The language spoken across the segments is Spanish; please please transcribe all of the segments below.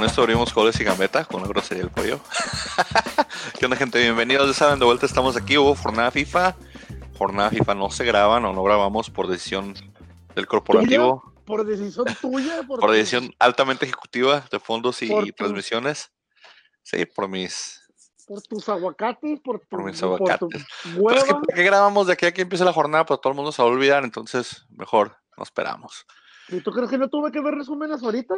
con esto abrimos goles y gambeta con la grosería del pollo. ¿Qué onda, gente? Bienvenidos. Ya saben, de vuelta estamos aquí. Hubo jornada FIFA. Jornada FIFA no se graban o no grabamos por decisión del corporativo. ¿Tuya? Por decisión tuya. Por, por decisión altamente ejecutiva de fondos y, y transmisiones. Sí, por mis por tus aguacates, por, tu, por mis aguacates. Por es que, ¿Por qué grabamos de aquí a que empiece la jornada? Pues todo el mundo se va a olvidar, entonces mejor no esperamos. ¿Y tú crees que no tuve que ver resúmenes ahorita?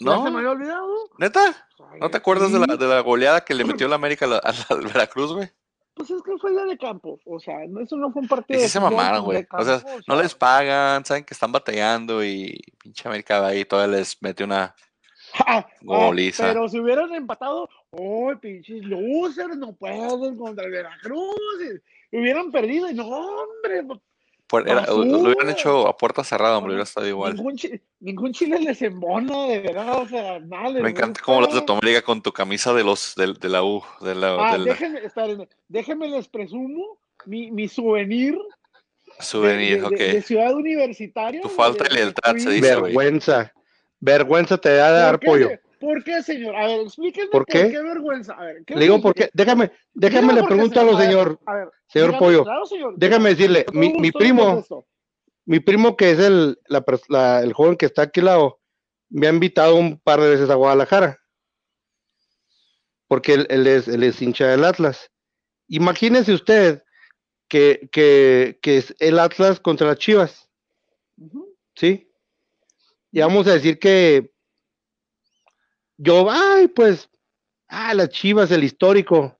No. ¿Se me había olvidado? ¿Neta? ¿No te acuerdas de, la, de la goleada que le metió la América al Veracruz, güey? Pues es que fue ya de campo, o sea, eso no fue un partido. Y sí se mamaron, güey. O sea, no les pagan, saben que están batallando y pinche América va ahí todavía les mete una ah, goliza. Ah, pero si hubieran empatado, oh, pinches losers, no pueden contra el Veracruz. Y hubieran perdido, y no, hombre, era, lo hubieran hecho a puerta cerrada, hombre, hubiera estado igual. Ningún, chi, ningún chile les embona, de verdad, o sea, nada. Me encanta cómo lo tu liga con tu camisa de los de, de la U. De la, ah, de la... déjenme, esperen, déjenme les presumo mi, mi souvenir. Souvenir, de, ok. De, ciudad universitaria. Tu falta de lealtad, se dice, Vergüenza. Vergüenza te da de dar pollo. ¿Por qué, señor? A ver, explíquenme por qué, qué vergüenza. A ver, ¿qué le digo por qué. Déjame, déjame le pregunto a los señor, a ver, señor dígame, Pollo. Claro, señor, déjame decirle, mi, mi primo, mi primo que es el, la, la, el joven que está aquí al lado, me ha invitado un par de veces a Guadalajara. Porque él, él, es, él es hincha del Atlas. Imagínese usted que, que, que es el Atlas contra las Chivas. Uh -huh. ¿Sí? Y vamos a decir que yo, ay, pues, ah, las Chivas, el histórico.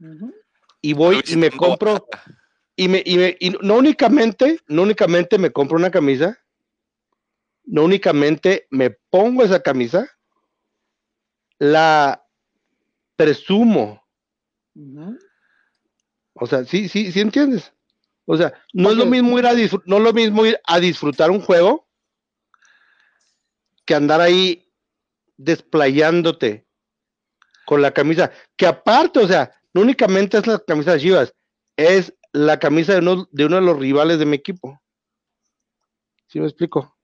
Uh -huh. Y voy y me compro, y me, y me, y no únicamente, no únicamente me compro una camisa, no únicamente me pongo esa camisa, la presumo. Uh -huh. O sea, sí, sí, sí entiendes. O sea, no es lo mismo ir a no es lo mismo ir a disfrutar un juego que andar ahí desplayándote con la camisa, que aparte, o sea, no únicamente es la camisa de Chivas, es la camisa de uno, de uno de los rivales de mi equipo. ¿Sí me explico?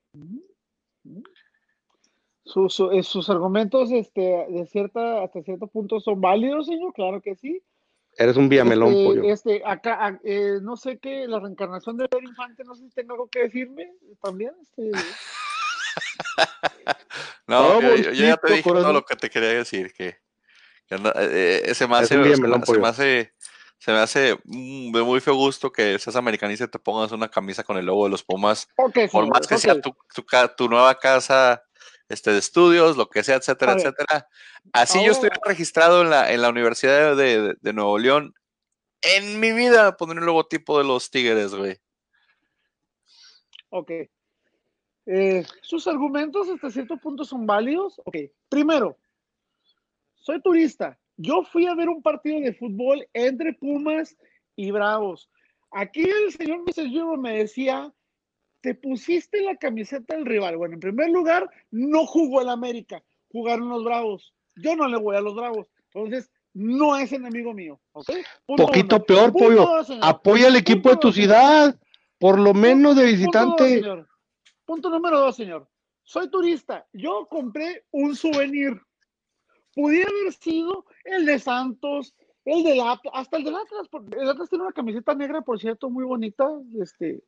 Sus, eh, sus argumentos, este, de cierta, hasta cierto punto son válidos, señor, claro que sí. Eres un villamelón, este, pollo. Este, acá, eh, no sé qué, la reencarnación de Pedro Infante, no sé si tengo algo que decirme también. Este. no, yo, yo, ya te dije todo lo que te quería decir, que, que eh, ese más se, se, me hace se me hace de muy feo gusto que seas americanista y te pongas una camisa con el logo de los Pumas, okay, por más que okay. sea tu, tu, tu, nueva casa este, de estudios, lo que sea, etcétera, etcétera. Así yo estoy registrado en la, en la Universidad de, de, de, Nuevo León. En mi vida pondré un logotipo de los Tigres, güey. Ok. Eh, sus argumentos hasta cierto punto son válidos. Ok. Primero, soy turista yo fui a ver un partido de fútbol entre Pumas y Bravos. Aquí el señor Mr. Me decía, te pusiste la camiseta del rival. Bueno, en primer lugar, no jugó el América, jugaron los Bravos. Yo no le voy a los Bravos. Entonces, no es enemigo mío. ¿okay? Poquito uno. peor, Punto Pollo. Dos, Apoya al equipo Punto de tu ciudad, por lo menos de visitante. Dos, Punto número dos, señor. Soy turista. Yo compré un souvenir pudiera haber sido el de Santos, el del Atlas, hasta el del Atlas, el Atlas tiene una camiseta negra, por cierto, muy bonita, este,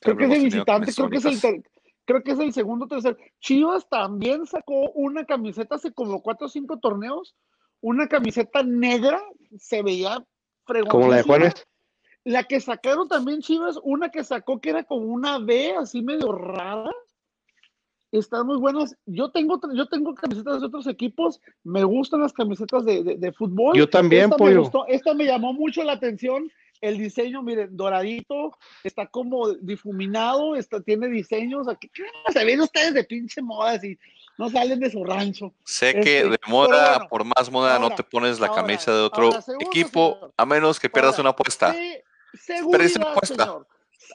creo que es de visitante, creo que es el creo que es el segundo, tercer. Chivas también sacó una camiseta hace como cuatro o cinco torneos, una camiseta negra, se veía fregón. Como la de Juárez. La que sacaron también Chivas, una que sacó que era como una B, así medio rara están muy buenas. Yo tengo, yo tengo camisetas de otros equipos, me gustan las camisetas de, de, de fútbol. Yo también, esta pollo. Me gustó, esta me llamó mucho la atención. El diseño, miren, doradito, está como difuminado, está, tiene diseños. Aquí, ¿qué se ven ustedes de pinche moda y no salen de su rancho? Sé este, que de moda, bueno, por más moda, ahora, no te pones la ahora, camisa de otro ahora, equipo, señor. a menos que pierdas una apuesta. Sí, seguridad. Señor.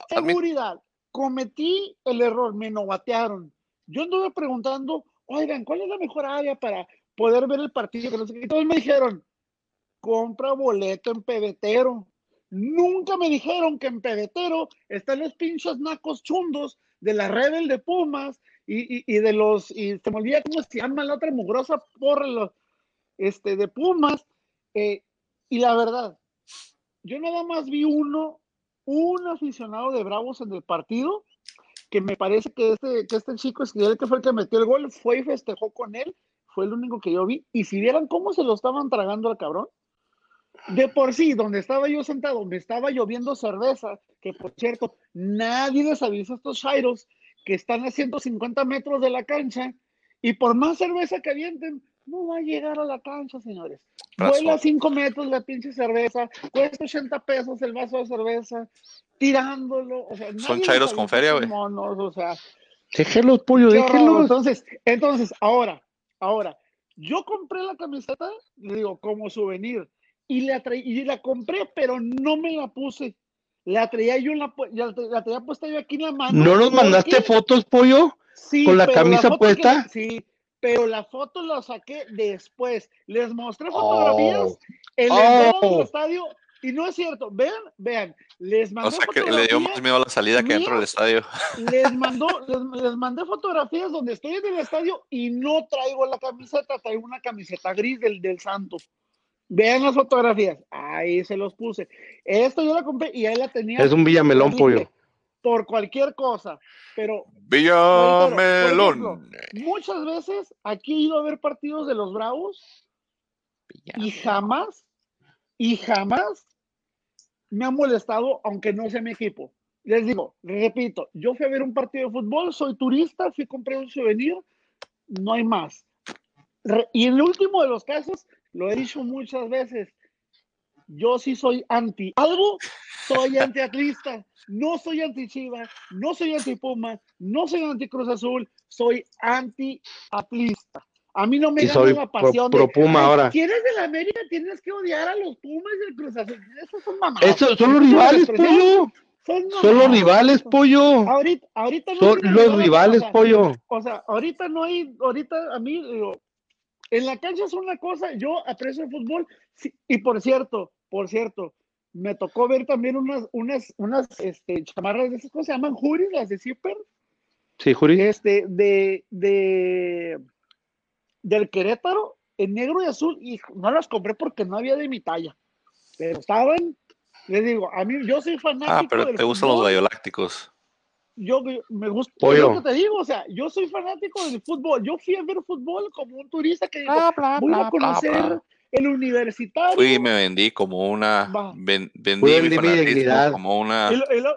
Seguridad. Cometí el error, me novatearon yo anduve preguntando, oigan, ¿cuál es la mejor área para poder ver el partido? Y todos me dijeron, compra boleto en pebetero. Nunca me dijeron que en pebetero están los pinches nacos chundos de la Rebel de Pumas y, y, de los, y se me olvida cómo se llama la otra mugrosa por los, este, de Pumas, eh, y la verdad, yo nada más vi uno, un aficionado de Bravos en el partido, que me parece que este, que este chico el que fue el que metió el gol, fue y festejó con él, fue el único que yo vi, y si vieran cómo se lo estaban tragando al cabrón, de por sí, donde estaba yo sentado, me estaba lloviendo cerveza, que por cierto, nadie les avisa a estos Shairos que están a 150 metros de la cancha, y por más cerveza que avienten, no va a llegar a la cancha, señores. Vuela a 5 metros la pinche cerveza, cuesta 80 pesos el vaso de cerveza, tirándolo. O sea, Son chairos con feria, güey. o sea. Déjenlos, pollo, déjenlos. Entonces, entonces, ahora, ahora, yo compré la camiseta, le digo, como souvenir, y la, y la compré, pero no me la puse. La traía yo en la, la, traía puesta yo aquí en la mano. ¿No nos mandaste fotos, pollo? Sí, con la camisa puesta. sí, pero la foto la saqué después. Les mostré fotografías oh. en el oh. estadio y no es cierto. Vean, vean, les mandé O sea que le dio más miedo a la salida que dentro del estadio. Les mandó, les, mandé fotografías donde estoy en el estadio y no traigo la camiseta, traigo una camiseta gris del, del Santos. Vean las fotografías, ahí se los puse. Esto yo la compré y ahí la tenía. Es un Villamelón pollo por cualquier cosa, pero... Villamelón. muchas veces aquí he ido a ver partidos de los Bravos y jamás, y jamás me ha molestado, aunque no sea mi equipo. Les digo, repito, yo fui a ver un partido de fútbol, soy turista, fui a comprar un souvenir, no hay más. Y en el último de los casos, lo he dicho muchas veces, yo sí soy anti algo, soy antiatlista, no soy anti-Chiva, no soy anti-Puma, no soy anti-Cruz Azul, soy anti-atlista. A mí no me da la pasión pro, Puma ahora. Si eres de la América, tienes que odiar a los Pumas y el Cruz Azul. Esos son mamadas. Eso, son los rivales, pollo. Son, los rivales, pollo. Ahorita, ahorita no son los rivales, pollo. O sea, ahorita no hay, ahorita a mí, digo, en la cancha es una cosa, yo aprecio el fútbol. y por cierto, por cierto, me tocó ver también unas, unas, unas este, chamarras de esas cosas, se llaman juris, las de Zipper. Sí, juris. Este, de, de, del Querétaro, en negro y azul, y no las compré porque no había de mi talla. Pero estaban, les digo, a mí, yo soy fanático. Ah, pero te gustan los gallolácticos. Yo me gusta, Pollo. lo que te digo, o sea, yo soy fanático del fútbol. Yo fui a ver fútbol como un turista que dijo, voy a conocer el universitario. Fui y me vendí como una. vendí, mi, dignidad. Como una.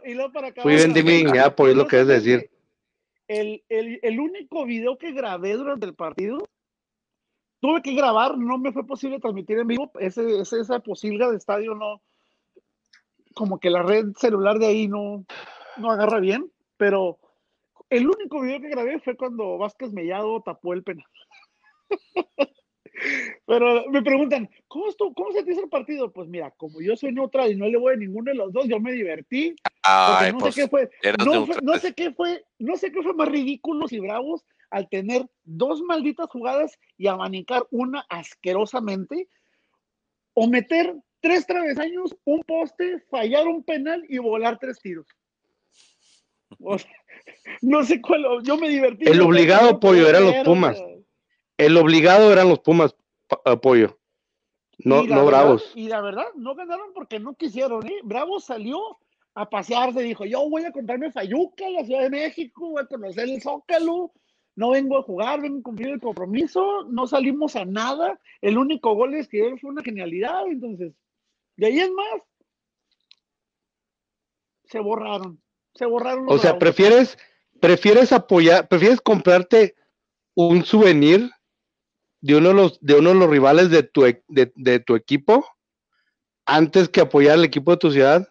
Y lo, para Fui vendí mi dignidad, por lo que es decir. El, el, el, único video que grabé durante el partido, tuve que grabar, no me fue posible transmitir en vivo. Ese, ese, esa posilga de estadio no. Como que la red celular de ahí no, no agarra bien, pero el único video que grabé fue cuando Vázquez Mellado tapó el penal. Pero me preguntan, ¿cómo, estuvo, ¿cómo se te hizo el partido? Pues mira, como yo soy neutral y no le voy a ninguno de los dos, yo me divertí. no pues, sé qué fue, no, no, sé qué fue, no sé qué fue más ridículos y bravos al tener dos malditas jugadas y abanicar una asquerosamente, o meter tres travesaños, un poste, fallar un penal y volar tres tiros. no sé cuál, yo me divertí. El obligado pollo eran los Pumas. El obligado eran los Pumas, apoyo. No, no Bravos. y la verdad, no ganaron porque no quisieron, ¿eh? Bravos salió a pasearse, dijo, yo voy a comprarme Fayuca en la Ciudad de México, voy a conocer el Zócalo, no vengo a jugar, vengo a cumplir el compromiso, no salimos a nada, el único gol es que fue una genialidad, entonces, de ahí es más, se borraron, se borraron. o sea, prefieres, prefieres apoyar, prefieres comprarte un souvenir de uno de los, de uno de los rivales de tu, e, de, tu equipo antes que apoyar al equipo de tu ciudad,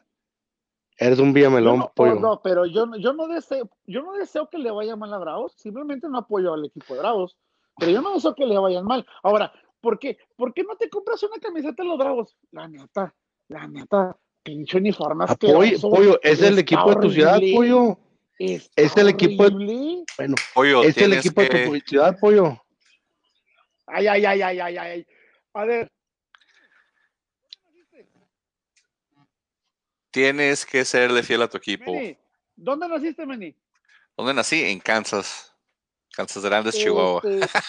eres un Villamelón, no, pollo. No, pero yo, yo, no deseo, yo no deseo que le vaya mal a Bravos, simplemente no apoyo al equipo de Bravos, pero yo no deseo que le vayan mal. Ahora, ¿por qué? ¿Por qué no te compras una camiseta de los Bravos? La neta, la neta, pinche uniforme Apoyo, pollo, es el equipo de tu ciudad, pollo. Es el equipo de, bueno, pollo, es el equipo de tu ciudad, pollo. Ay, ay, ay, ay, ay, ay. A ver. Tienes que serle fiel a tu equipo. ¿Dónde naciste, Meni? ¿Dónde nací? En Kansas. Kansas Grandes, Chihuahua. Este,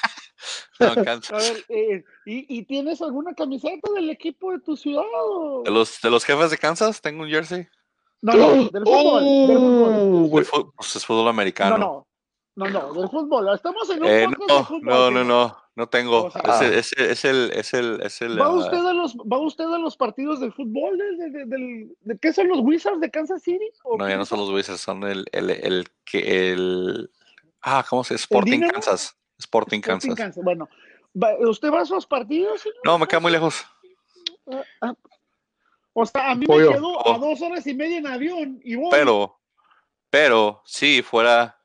no, Kansas. A ver, eh, ¿y, ¿y, tienes alguna camiseta del equipo de tu ciudad? ¿De, los, ¿De los jefes de Kansas? ¿Tengo un jersey? No, no, del fútbol. del fútbol. Pues es fútbol americano. No, no, no, no, del fútbol. Estamos en un eh, no, de fútbol. No, no, no, no tengo. O sea, es, es, el, es el, es el. ¿Va, uh, usted a los, ¿Va usted a los partidos de fútbol? De, de, de, de, ¿Qué son los Wizards de Kansas City? No, ya no son los Wizards, son el, el, el, el, ah, ¿cómo se? Sporting Kansas. Sporting, Sporting Kansas. Kansas. Bueno, ¿usted va a esos partidos? No, me queda muy lejos. Ah, ah, o sea, a mí me quedó a dos horas y media en avión y voy. Pero, pero, si fuera,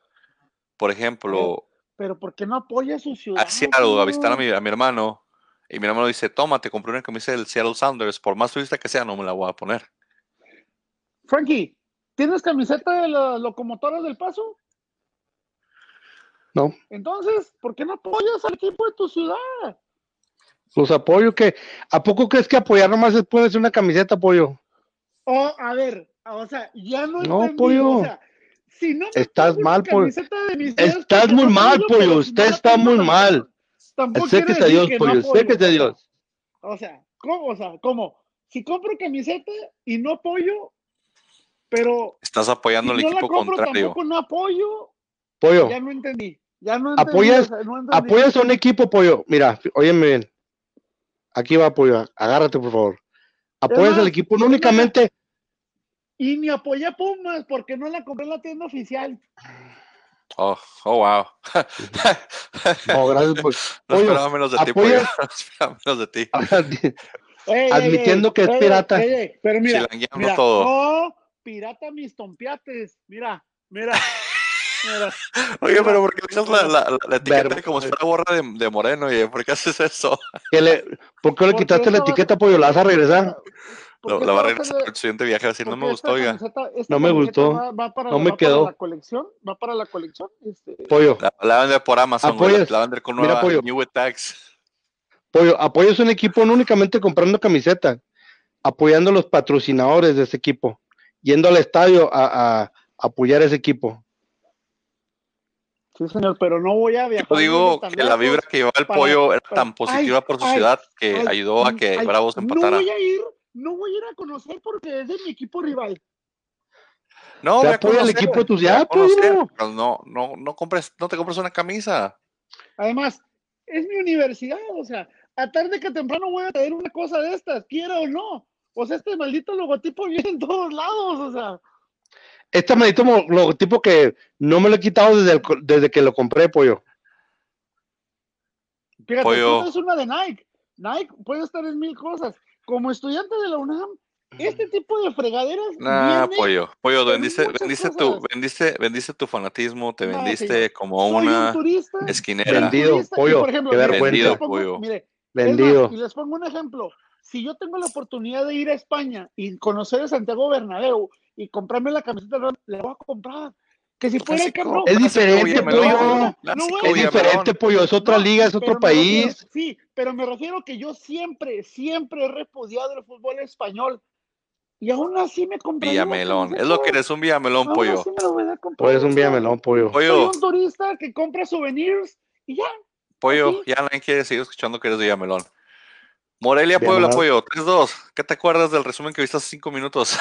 por ejemplo. Pero, ¿por qué no apoya a su ciudad? A Seattle, a visitar a mi, a mi hermano. Y mi hermano dice, toma, te compré una camisa del Seattle Sounders. Por más turista que sea, no me la voy a poner. Frankie, ¿tienes camiseta de la locomotora del paso? No. Entonces, ¿por qué no apoyas al equipo de tu ciudad? Los apoyo que, ¿a poco crees que apoyar nomás es ponerse una camiseta, apoyo? Oh, a ver, o sea, ya no No, pollo. O sea, si no Estás mal, pollo. Estás muy mal, pollo. Usted está muy mal. Sé que de Dios, pollo. Sé que de Dios. O sea, ¿cómo? O sea, ¿cómo? Si compro camiseta y no apoyo, pero. Estás apoyando al equipo contrario. Tampoco no apoyo. Pollo. Ya no entendí. Ya no entendí. Apoyas, apoyas a un equipo, pollo. Mira, óyeme bien. Aquí va apoyo, agárrate por favor. Apoyas al equipo, no únicamente. Y ni apoyé a Pumas porque no la compré en la tienda oficial. Oh, oh, wow. oh, gracias pues. No esperaba menos de ti, pollo. No esperaba menos de ti. Admitiendo que es pirata. pero mira, mira todo. Oh, pirata mis tompiates. Mira, mira. Oye, pero ¿por qué le echas la, la, la, etiqueta como si fuera gorra de, de moreno? ¿y ¿Por qué haces eso? ¿Qué le, ¿Por qué le quitaste la etiqueta, pollo? ¿La vas a regresar? Lo, la va a regresar el siguiente viaje así, no me gustó, oiga. no me gustó. Va, va para, no me va quedó. Para la colección, va para la colección. Este... Pollo. La, la vender por Amazon, Apoyas, la, vender con nueva mira, pollo. New Tags. Pollo, apoyas un equipo no únicamente comprando camiseta, apoyando a los patrocinadores de ese equipo, yendo al estadio a, a apoyar a ese equipo. Sí, señor, pero no voy a viajar. Yo digo que la vibra que llevaba el para, pollo era tan positiva ay, por su ay, ciudad que ay, ayudó a que Bravos empatara. No voy a ir, no voy a ir a conocer porque es de mi equipo rival. No, voy a apoya al equipo de tu ciudad, pollo. Pero no, no, no compres, no te compres una camisa. Además, es mi universidad, o sea, a tarde que temprano voy a traer una cosa de estas, quiera o no. O sea, este maldito logotipo viene en todos lados, o sea este maldito logotipo que no me lo he quitado desde, el, desde que lo compré, pollo. Fíjate, pollo. es una de Nike. Nike puede estar en mil cosas. Como estudiante de la UNAM, este tipo de fregaderas. Nah, pollo, pollo, vendiste, vendiste tu, vendiste, vendiste tu fanatismo, te vendiste como una un esquinera. Vendido, pollo, por ejemplo, qué mire, vendido, pollo. Mire, vendido. Más, y les pongo un ejemplo. Si yo tengo la oportunidad de ir a España y conocer a Santiago Bernabéu y comprarme la camiseta, le voy a comprar. Que si fuera el cabrón. Es diferente, pollo. es diferente, pollo. Es otra liga, es otro país. Refiero, sí, pero me refiero que yo siempre, siempre he repudiado el fútbol español. Y aún así me compré. Villamelón. Es lo que eres un Villamelón, pollo. Pues eres un Villamelón, pollo. pollo. Soy un turista que compra souvenirs y ya. Pollo, así. ya nadie quiere seguir escuchando que eres Villamelón. Morelia, Puebla, pollo. 3-2. ¿Qué te acuerdas del resumen que viste hace cinco minutos?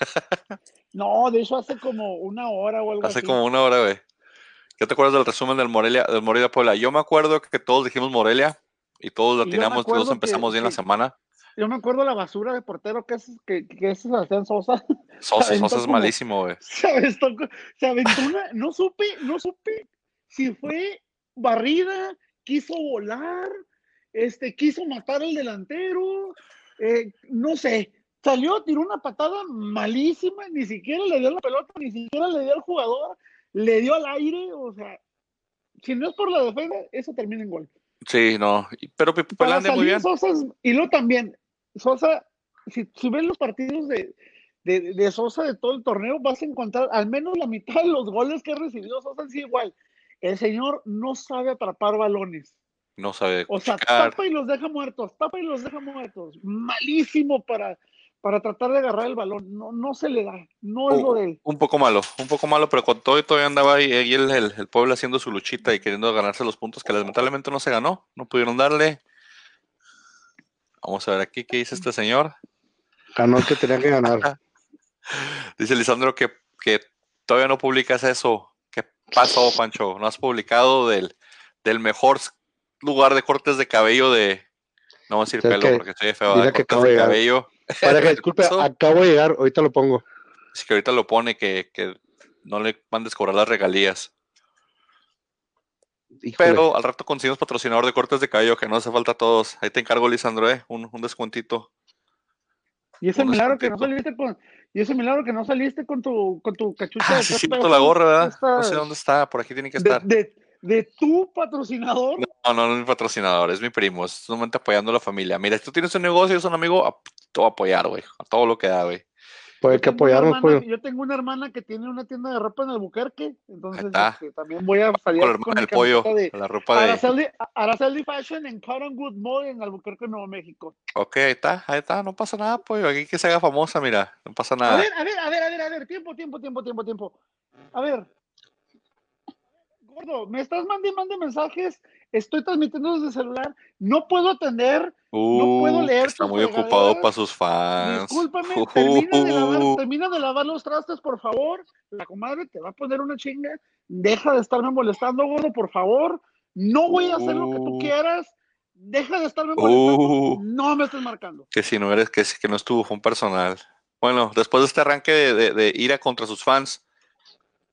No, de eso hace como una hora o algo hace así. como una hora, güey. ¿Qué te acuerdas del resumen del Morelia, del Morelia Puebla? Yo me acuerdo que todos dijimos Morelia y todos latinamos, todos empezamos que, bien que, la semana. Yo me acuerdo la basura de portero que es, que, que es Sebastián Sosa. Sosa, Sosa es malísimo, güey. Se aventó, se aventó una, no supe, no supe si fue barrida, quiso volar, este, quiso matar al delantero, eh, no sé, salió, tiró una patada malísima, ni siquiera le dio la pelota, ni siquiera le dio al jugador, le dio al aire, o sea, si no es por la defensa, eso termina en gol. Sí, no, pero Pelández muy bien. Sosa es, y luego también, Sosa, si, si ven los partidos de, de, de, Sosa de todo el torneo, vas a encontrar al menos la mitad de los goles que ha recibido Sosa, sí, igual. El señor no sabe atrapar balones. No sabe. O sea, tapa y los deja muertos, tapa y los deja muertos. Malísimo para, para tratar de agarrar el balón. No, no se le da, no es lo de él. Un poco malo, un poco malo, pero con todo y todavía andaba ahí, el, el, pueblo haciendo su luchita y queriendo ganarse los puntos que lamentablemente no se ganó, no pudieron darle. Vamos a ver aquí qué dice este señor. Ganó el que tenía que ganar. dice Lisandro que, que todavía no publicas eso. ¿Qué pasó, Pancho? ¿No has publicado del, del mejor lugar de cortes de cabello de, no voy a decir pelo porque estoy feo. Mira que acabo de cabello. Para que disculpe, acabo de llegar, ahorita lo pongo. Es que ahorita lo pone que, que no le mandes cobrar las regalías. Pero al rato conseguimos patrocinador de cortes de cabello que no hace falta a todos. Ahí te encargo, Lisandro, ¿eh? un, un descuentito. Y ese milagro que no saliste con, y ese milagro que no saliste con tu, con tu cachucha. Ah, sí, siento la gorra, ¿verdad? No sé dónde está, por aquí tiene que estar de tu patrocinador. No, no, no es mi patrocinador, es mi primo, es momento apoyando a la familia. Mira, si tú tienes un negocio, es un amigo, te voy a apoyar, güey, a todo lo que da, güey. Pues hay que apoyarnos, pues. Yo tengo una hermana que tiene una tienda de ropa en Albuquerque, entonces este, también voy a salir con, el pollo, de, la ropa de Araceli, Araceli Fashion en Cottonwood Mall en Albuquerque, Nuevo México. Ok, ahí está, ahí está, no pasa nada, pollo, aquí que se haga famosa, mira, no pasa nada. A ver, a ver, a ver, a ver, a ver, tiempo, tiempo, tiempo, tiempo, tiempo. A ver, gordo, me estás mandando mande mensajes, estoy transmitiendo desde celular, no puedo atender, no puedo leer. Está muy ocupado para sus fans. Discúlpame, termina, de lavar, termina de lavar los trastes, por favor. La comadre te va a poner una chinga. Deja de estarme molestando, gordo, por favor. No voy a hacer lo que tú uh. quieras. Deja de estarme molestando. Uh. no me estés marcando. Que si no eres, que, que no estuvo, fue un personal. Bueno, después de este arranque de, de ira contra sus fans,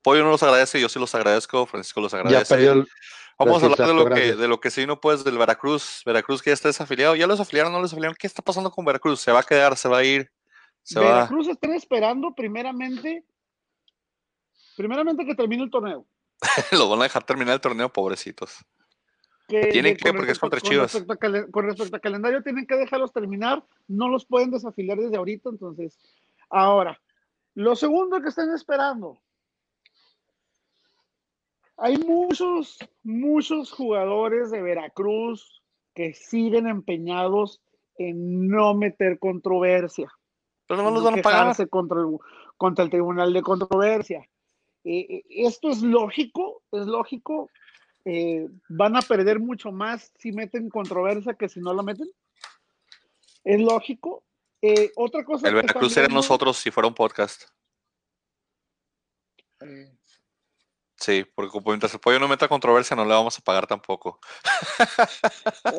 Pollo no los agradece, yo sí los agradezco, Francisco los agradece. Vamos a hablar de lo, que, de lo que se vino pues del Veracruz. Veracruz que ya está desafiliado. ¿Ya los afiliaron? ¿No los afiliaron? ¿Qué está pasando con Veracruz? ¿Se va a quedar? ¿Se va a ir? ¿Se Veracruz están esperando primeramente, primeramente que termine el torneo. los van a dejar terminar el torneo, pobrecitos. tienen que, porque es contra Chivas. con respecto al calendario, tienen que dejarlos terminar. No los pueden desafiliar desde ahorita. Entonces, ahora, lo segundo que están esperando, hay muchos, muchos jugadores de Veracruz que siguen empeñados en no meter controversia. Pero no los van a pagar. Contra el, contra el Tribunal de Controversia. Eh, eh, esto es lógico, es lógico. Eh, van a perder mucho más si meten controversia que si no la meten. Es lógico. otra cosa. El Veracruz sería nosotros si fuera un podcast. Sí, porque mientras el pollo no meta controversia, no le vamos a pagar tampoco.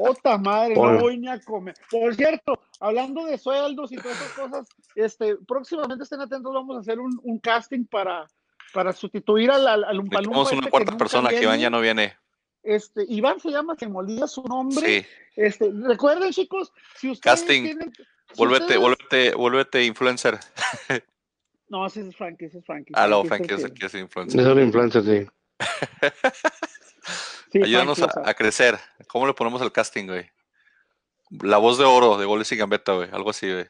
Otra madre, no voy ni a comer. Por cierto, hablando de sueldos y todas esas cosas, este, próximamente estén atentos, vamos a hacer un, casting para, para sustituir al, al, al Tenemos una este cuarta persona que Iván ya no viene. Este, Iván se llama, se me olvida su nombre. Sí. Este, recuerden, chicos, si ustedes Casting. Tienen, vuélvete, vuélvete, vuélvete influencer. No, ese es Frankie, ese es Frankie. Ah, no, Frankie es, que... es influencer. Es un influencer, sí. sí Ayúdanos a, crecer. ¿Cómo le ponemos el casting, güey? La voz de oro de Goles y Gambetta, güey. Algo así, güey.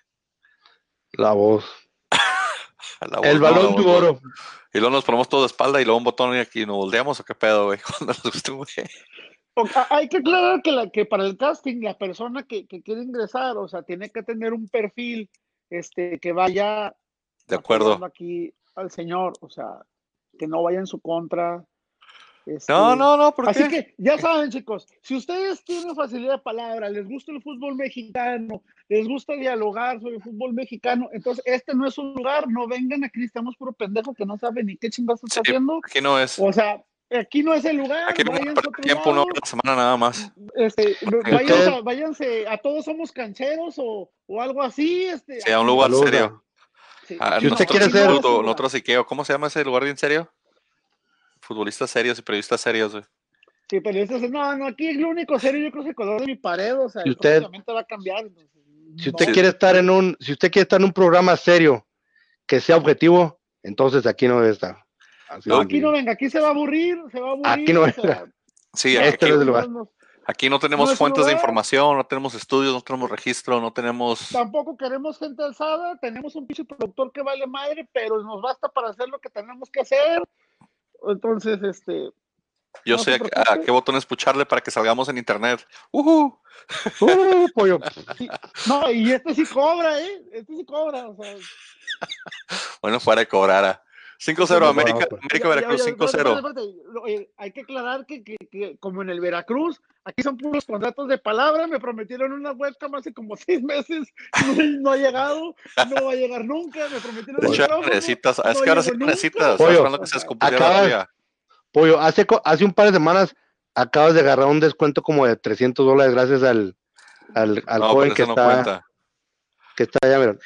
La voz. el balón de oro. Y luego nos ponemos todo de espalda y luego un botón y aquí nos volteamos o qué pedo, güey. Cuando nos guste, güey. Hay que aclarar que, la, que para el casting, la persona que, que quiere ingresar, o sea, tiene que tener un perfil este, que vaya de acuerdo. Aquí al señor, o sea, que no vaya en su contra. Este, no, no, no, ¿por Así que ya saben, chicos, si ustedes tienen facilidad de palabra, les gusta el fútbol mexicano, les gusta dialogar sobre el fútbol mexicano, entonces este no es un lugar, no vengan aquí, estamos puro pendejo que no sabe ni qué chingados está haciendo. Aquí no es. O sea, aquí no es el lugar. Aquí no tiempo, no, una semana nada más. Este, váyanse, váyanse, a todos somos cancheros o, o algo así. Este, sí, a un lugar serio. Ah, si usted quiere ser. Nosotros ¿Cómo se llama ese lugar bien serio? Futbolistas serios y periodistas serios, güey. Sí, periodistas. No, no, aquí es lo único serio, yo creo que el color de mi pared, o sea, si usted, va a cambiar. si usted quiere estar en un, si usted quiere estar en un programa serio, que sea objetivo, entonces aquí no debe estar. no, aquí no venga, aquí se va a aburrir, se va a aburrir. Aquí no venga. sí, este es el lugar. Aquí no tenemos fuentes de información, no tenemos estudios, no tenemos registro, no tenemos. Tampoco queremos gente alzada, tenemos un piso productor que vale madre, pero nos basta para hacer lo que tenemos que hacer. Entonces, este, Yo sé a, qué botones pucharle para que salgamos en internet. Uh pollo. No, y este sí cobra, ¿eh? Este sí cobra. O sea. bueno, fuera de cobrar. A 5-0 América, América Veracruz 5-0. Hay que aclarar que, que, que, como en el Veracruz, aquí son puros contratos de palabra. Me prometieron una webcam hace como seis meses. No, ha llegado, no va a llegar nunca. Me prometieron de hecho, necesitas, es que ahora sí necesitas. Pollo, que se acabas, pollo hace, hace un par de semanas acabas de agarrar un descuento como de 300 dólares gracias al, al, al joven que está, que está allá, mira.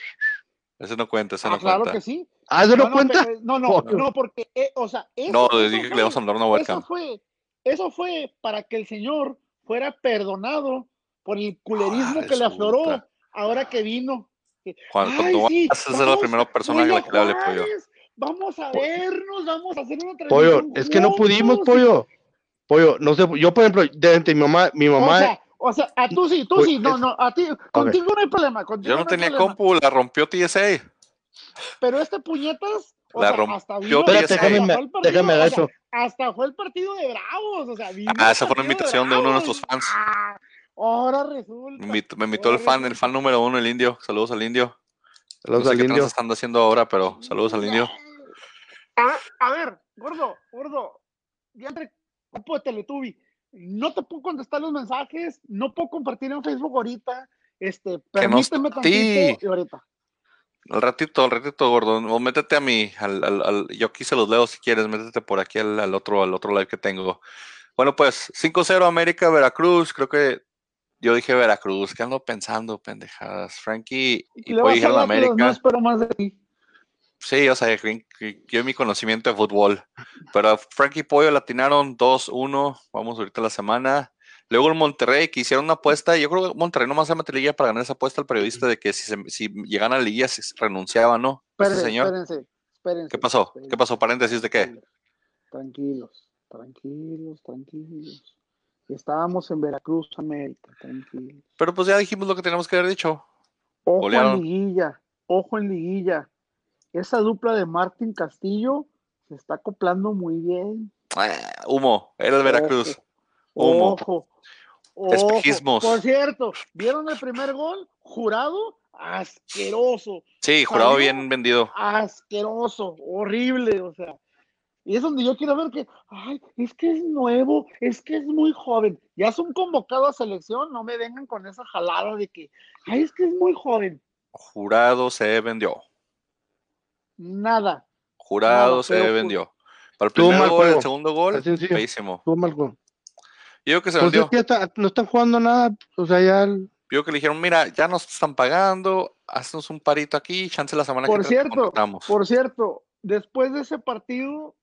Ese no cuenta, ese ah, no claro cuenta. que sí. ¿Ah, eso no, cuenta? no, no, no, porque, eh, o sea, eso, No, le dije que le vamos a mandar una webcam. Eso fue, eso fue para que el señor fuera perdonado por el culerismo ah, que le afloró ahora que vino. Juan, cuando sí, vas a ser la primera persona a la que le hable, pollo. Vamos a vernos, vamos a hacer una Pollo, es que no pudimos, pollo. Pollo, no sé, yo por ejemplo, de mi mamá, mi mamá. O sea, a tú sí, tú sí, no, no, a ti, contigo no hay problema. Yo no, tenía compu, la rompió TSA. Pero este puñetas, o la sea, hasta vino, TSA. Déjame, déjame eso. hasta fue el partido de Bravos, o sea, Ah, esa fue una invitación de, uno de nuestros fans. Ah, ahora resulta. Me invitó, el fan, el fan número uno, el indio. Saludos al indio. Saludos no sé al qué indio. están haciendo ahora, pero saludos al indio. A, a ver, gordo, gordo, ya entre grupo de Teletubi, no te puedo contestar los mensajes, no puedo compartir en Facebook ahorita, este, permíteme tantito y ahorita. Al ratito, al ratito, gordo, o métete a mí, al, al, al, yo aquí se los leo si quieres, métete por aquí al, otro, al otro live que tengo. Bueno, pues 5-0 América, Veracruz, creo que yo dije Veracruz, ¿qué ando pensando, pendejadas? Frankie y dijeron América. No espero más de ti. Sí, o sea, yo mi conocimiento de fútbol. Pero Frankie Pollo latinaron 2-1. Vamos ahorita a la semana. Luego el Monterrey, que hicieron una apuesta. Yo creo que Monterrey no más se mete liguilla para ganar esa apuesta al periodista de que si, se, si llegan a la liguilla se renunciaba, ¿no? Espérense, señor? espérense, espérense, ¿Qué pasó? ¿Qué pasó? ¿Paréntesis de qué? Tranquilos, tranquilos, tranquilos. Estábamos en Veracruz, América, tranquilos. Pero pues ya dijimos lo que teníamos que haber dicho. Ojo en liguilla, ojo en liguilla esa dupla de Martín Castillo se está acoplando muy bien. Ah, humo, era el Veracruz. Humo. Ojo. Espejismos. Por cierto, ¿vieron el primer gol? Jurado, asqueroso. Sí, jurado bien vendido. Asqueroso, horrible, o sea. Y es donde yo quiero ver que, ay, es que es nuevo, es que es muy joven. Ya son convocados a selección, no me vengan con esa jalada de que, ay, es que es muy joven. Jurado se vendió. Nada. Jurado se vendió. Para el primer gol, el segundo gol, feísimo. mal gol. Yo que se pues vendió. no están jugando nada, o sea, ya. Yo que le dijeron, mira, ya nos están pagando, haznos un parito aquí, chance la semana por que cierto, Por cierto, después de ese partido,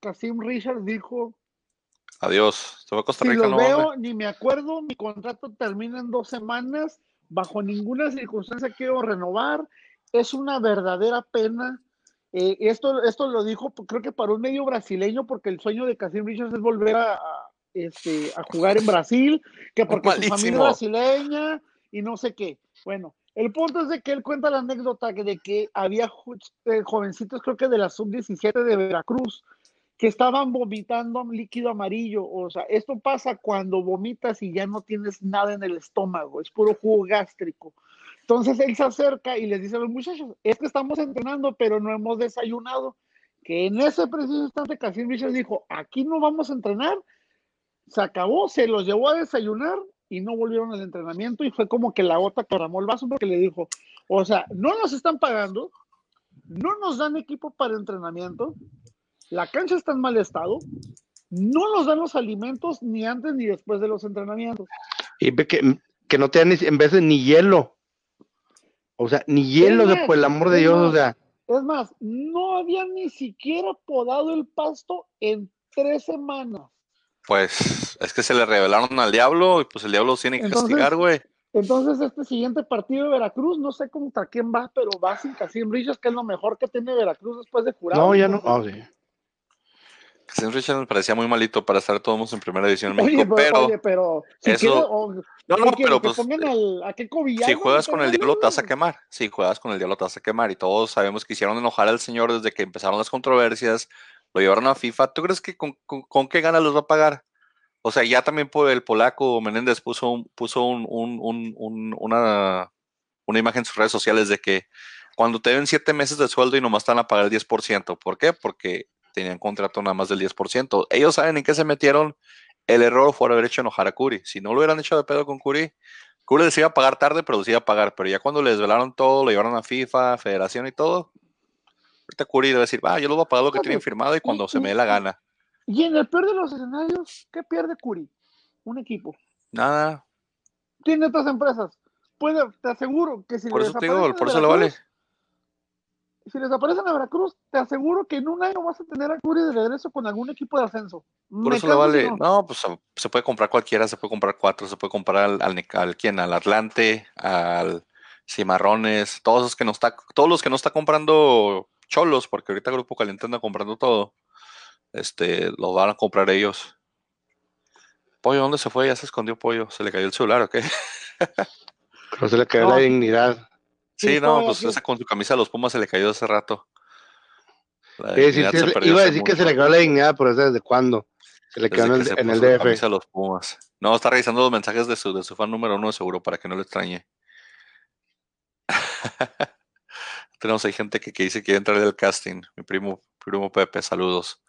Casim Richards dijo. Adiós, se va a Costa Rica. Si lo veo, ni me acuerdo, mi contrato termina en dos semanas, bajo ninguna circunstancia quiero renovar es una verdadera pena. Eh, esto, esto lo dijo, creo que para un medio brasileño, porque el sueño de Casim Richards es volver a, este, a jugar en Brasil, que porque su familia es brasileña y no sé qué. Bueno, el punto es de que él cuenta la anécdota de que había eh, jovencitos, creo que de la sub-17 de Veracruz, que estaban vomitando líquido amarillo. O sea, esto pasa cuando vomitas y ya no tienes nada en el estómago, es puro jugo gástrico. Entonces él se acerca y les dice a los muchachos, es que estamos entrenando, pero no hemos desayunado. Que en ese preciso instante Casim Richards dijo, aquí no vamos a entrenar. Se acabó, se los llevó a desayunar y no volvieron al entrenamiento y fue como que la gota que ramó el vaso porque le dijo, o sea, no nos están pagando, no nos dan equipo para entrenamiento, la cancha está en mal estado, no nos dan los alimentos ni antes ni después de los entrenamientos. Y que, que no te dan en vez de ni hielo. O sea, ni hielo, de, por el amor de Dios, o sea. Es más, no había ni siquiera podado el pasto en tres semanas. Pues es que se le revelaron al diablo y pues el diablo tiene que castigar, güey. Entonces, este siguiente partido de Veracruz, no sé contra quién va, pero va sin Casim Richards, que es lo mejor que tiene Veracruz después de jurar. No, ya no. Oh, sí. Casim Richards me parecía muy malito para estar todos en primera división en México, pero, oye, pero eso, no, no, pero pues. ¿a qué si juegas con el diablo te vas a quemar. Si juegas con el diablo te vas a quemar. Y todos sabemos que hicieron enojar al señor desde que empezaron las controversias. Lo llevaron a FIFA. ¿Tú crees que con, qué ganas los va a pagar? O sea, ya también el polaco Menéndez puso, puso una, una imagen en sus redes sociales de que cuando te den siete meses de sueldo y nomás están a pagar el 10%. ¿Por qué? Porque tenían contrato nada más del 10%. Ellos saben en qué se metieron. El error fue haber hecho enojar a Curi. Si no lo hubieran hecho de pedo con Curi, Curi les iba a pagar tarde, pero les iba a pagar. Pero ya cuando les desvelaron todo, lo llevaron a FIFA, Federación y todo, ahorita Curi debe decir, va, yo lo voy a pagar lo que tienen firmado y cuando se me dé la gana. Y en el peor de los escenarios, ¿qué pierde Curi? Un equipo. Nada. Tiene otras empresas. Puede, te aseguro que si por eso te digo, por eso le vale si les aparecen a Veracruz, te aseguro que en un año vas a tener a Curi de regreso con algún equipo de ascenso. Por eso le vale. No. pues se puede comprar cualquiera, se puede comprar cuatro, se puede comprar al, al, al ¿quién? Al Atlante, al Cimarrones, todos los que no está, todos los que no está comprando Cholos, porque ahorita Grupo Caliente anda comprando todo. Este, lo van a comprar ellos. Pollo, ¿dónde se fue? Ya se escondió Pollo. ¿Se le cayó el celular o qué? Pero se le cayó la dignidad. Sí, no, pues esa con su camisa a los Pumas se le cayó hace rato. Sí, sí, iba a decir que se le cayó la dignidad, pero ¿desde cuándo? Se le quedó en el, en el DF. Camisa a los Pumas. No, está revisando los mensajes de su, de su fan número uno, seguro, para que no le extrañe. Tenemos ahí gente que, que dice que quiere entrar al casting. Mi primo, primo Pepe, saludos.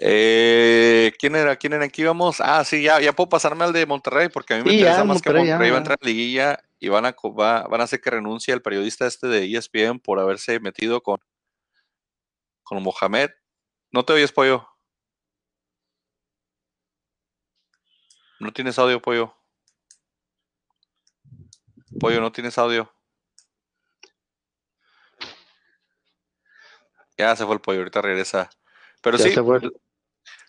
Eh, ¿Quién era? ¿Quién era? Aquí vamos. Ah, sí, ya, ya puedo pasarme al de Monterrey porque a mí me interesa más que Monterrey va a entrar en liguilla y van a, van a hacer que renuncie el periodista este de ESPN por haberse metido con, con Mohamed. ¿No te oyes, pollo? No tienes audio, pollo. Pollo, no tienes audio. Ya se fue el pollo, ahorita regresa. Pero sí,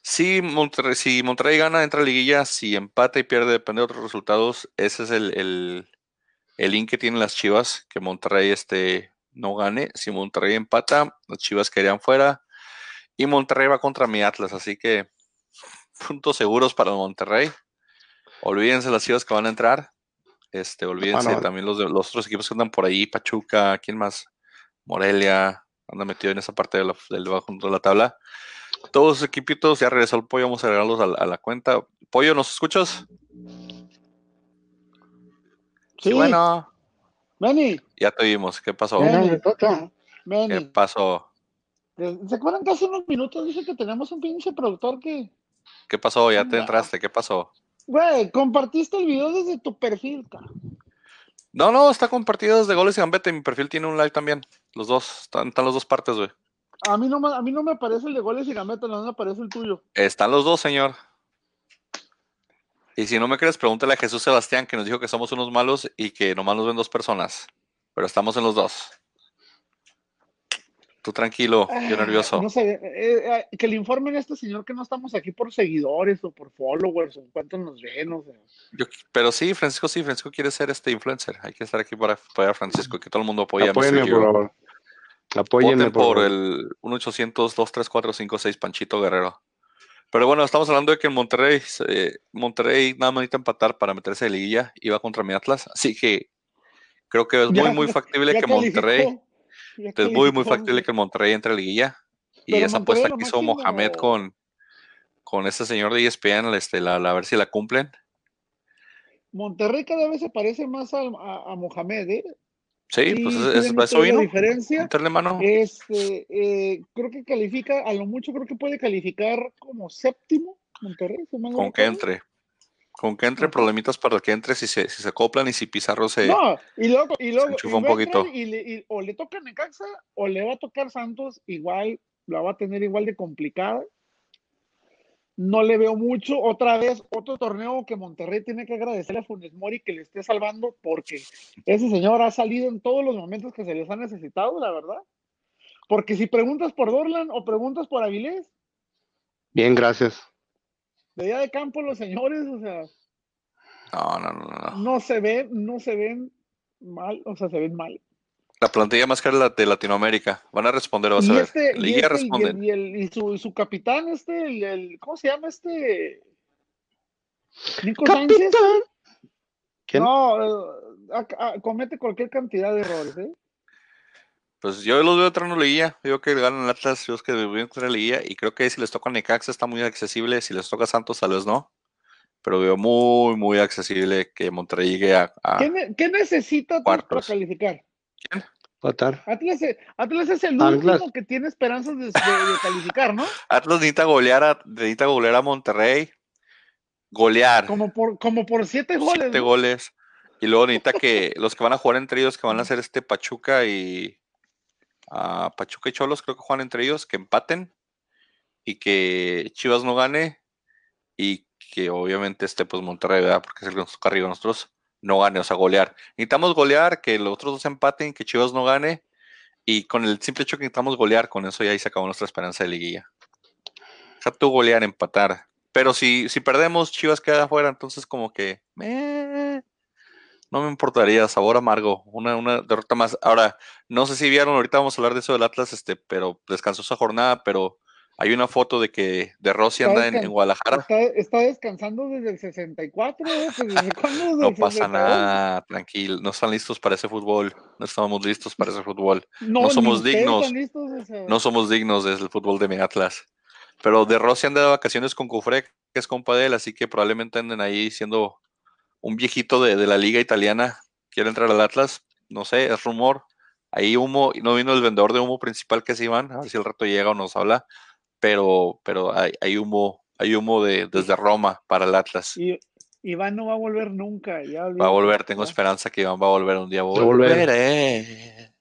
si Monterrey, si Monterrey gana, entra a liguilla. Si empata y pierde, depende de otros resultados. Ese es el, el link que tienen las Chivas, que Monterrey este, no gane. Si Monterrey empata, las Chivas quedarían fuera. Y Monterrey va contra mi Atlas, así que puntos seguros para Monterrey. Olvídense las Chivas que van a entrar. Este, olvídense también los, de, los otros equipos que andan por ahí, Pachuca, ¿quién más? Morelia, anda metido en esa parte del debajo de la tabla. Todos los equipitos, ya regresó el pollo, vamos a agregarlos a, a la cuenta. Pollo, ¿nos escuchas? Sí, bueno. Manny. Ya te vimos. ¿Qué pasó? ¿Qué pasó? ¿Se acuerdan que hace unos minutos dice que tenemos un pinche productor que. ¿Qué pasó? Ya te entraste. ¿Qué pasó? Güey, compartiste el video desde tu perfil, cara. No, no, está compartido desde Goles y Gambete. Mi perfil tiene un like también. Los dos, están, están las dos partes, güey. A mí, no, a mí no me aparece el de Goles y Gambete, no me aparece el tuyo. Están los dos, señor. Y si no me crees, pregúntale a Jesús Sebastián, que nos dijo que somos unos malos y que nomás nos ven dos personas. Pero estamos en los dos. Tú tranquilo, yo nervioso. No sé, eh, eh, que le informen a este señor que no estamos aquí por seguidores o por followers o cuántos nos ven. O pero sí, Francisco, sí, Francisco quiere ser este influencer. Hay que estar aquí para apoyar a Francisco, que todo el mundo apoye Apóyenme, por favor. Apóyenme, por, por el 1-800-234-56 Panchito Guerrero. Pero bueno, estamos hablando de que en Monterrey, Monterrey nada más necesita empatar para meterse de liguilla y va contra mi Atlas. Así que creo que es muy, muy factible que Monterrey, es muy, muy factible que Monterrey entre a liguilla. Y esa apuesta que hizo Mohamed con, con este señor de ESPN, este, la, a ver si la cumplen. Monterrey cada vez se parece más a, a Mohamed, ¿eh? Sí, pues es, eso vino. La diferencia, este, eh, creo que califica, a lo mucho creo que puede calificar como séptimo Monterrey. Con que entre. Con que entre problemitas para que entre si se, si se acoplan y si Pizarro se. No, y luego, y luego enchufa un poquito. Y, o le toca Necaxa o le va a tocar Santos, igual la va a tener igual de complicada no le veo mucho. Otra vez, otro torneo que Monterrey tiene que agradecerle a Funes Mori que le esté salvando, porque ese señor ha salido en todos los momentos que se les ha necesitado, la verdad. Porque si preguntas por Dorlan o preguntas por Avilés. Bien, gracias. De allá de campo los señores, o sea. No, no, no, no. No se ven, no se ven mal, o sea, se ven mal. La plantilla más cara de Latinoamérica. Van a responder, vas a ver. Este, y, este, y, el, y, su, su, capitán, este, el, ¿cómo se llama este? Nico Sánchez. ¿Quién? No, eh, comete cualquier cantidad de errores, ¿eh? Pues yo los veo entrando liguilla. Digo que ganan el Atlas, yo que veo entrar liguilla. Y creo que si les toca Necaxa está muy accesible. Si les toca Santos, tal vez no. Pero veo muy, muy accesible que Monterrey llegue a. ¿Qué, necesita para calificar? ¿Quién? Atlas, Atlas, es el último que tiene esperanzas de, calificar, ¿no? Atlas necesita golear a, necesita golear a Monterrey. Golear. Como por, como por siete goles. Siete goles. Y luego necesita que los que van a jugar entre ellos, que van a ser este Pachuca y a Pachuca y Cholos, creo que juegan entre ellos, que empaten y que Chivas no gane y que obviamente este pues Monterrey, ¿verdad? Porque es el que nos toca arriba nosotros, no gane, o sea, golear. Necesitamos golear, que los otros dos empaten, que Chivas no gane y con el simple hecho que necesitamos golear, con eso ya ahí se acabó nuestra esperanza de liguilla. O sea, tú golear, empatar. Pero si, si perdemos, Chivas queda afuera, entonces como que no me importaría, sabor amargo, una, una derrota más. Ahora, no sé si vieron, ahorita vamos a hablar de eso del Atlas, este, pero descansó esa jornada, pero hay una foto de que de Rossi anda en, Guadalajara. Está, descansando desde el 64, ¿desde no pasa nada, tranquilo, no están listos para ese fútbol, no estamos listos para ese fútbol. No, somos dignos, no somos dignos del fútbol de mi Atlas. Pero de Rossi anda de vacaciones con Cufré, que es compa de él, así que probablemente anden ahí siendo un viejito de, la liga italiana quiere entrar al Atlas, no sé, es rumor. Ahí humo, no vino el vendedor de humo principal que es Iván, a ver si el rato llega o nos habla, pero, pero hay, humo, hay humo de, desde Roma para el Atlas. Y, Iván no va a volver nunca. va a volver, tengo esperanza que Iván va a volver un día. Volveré.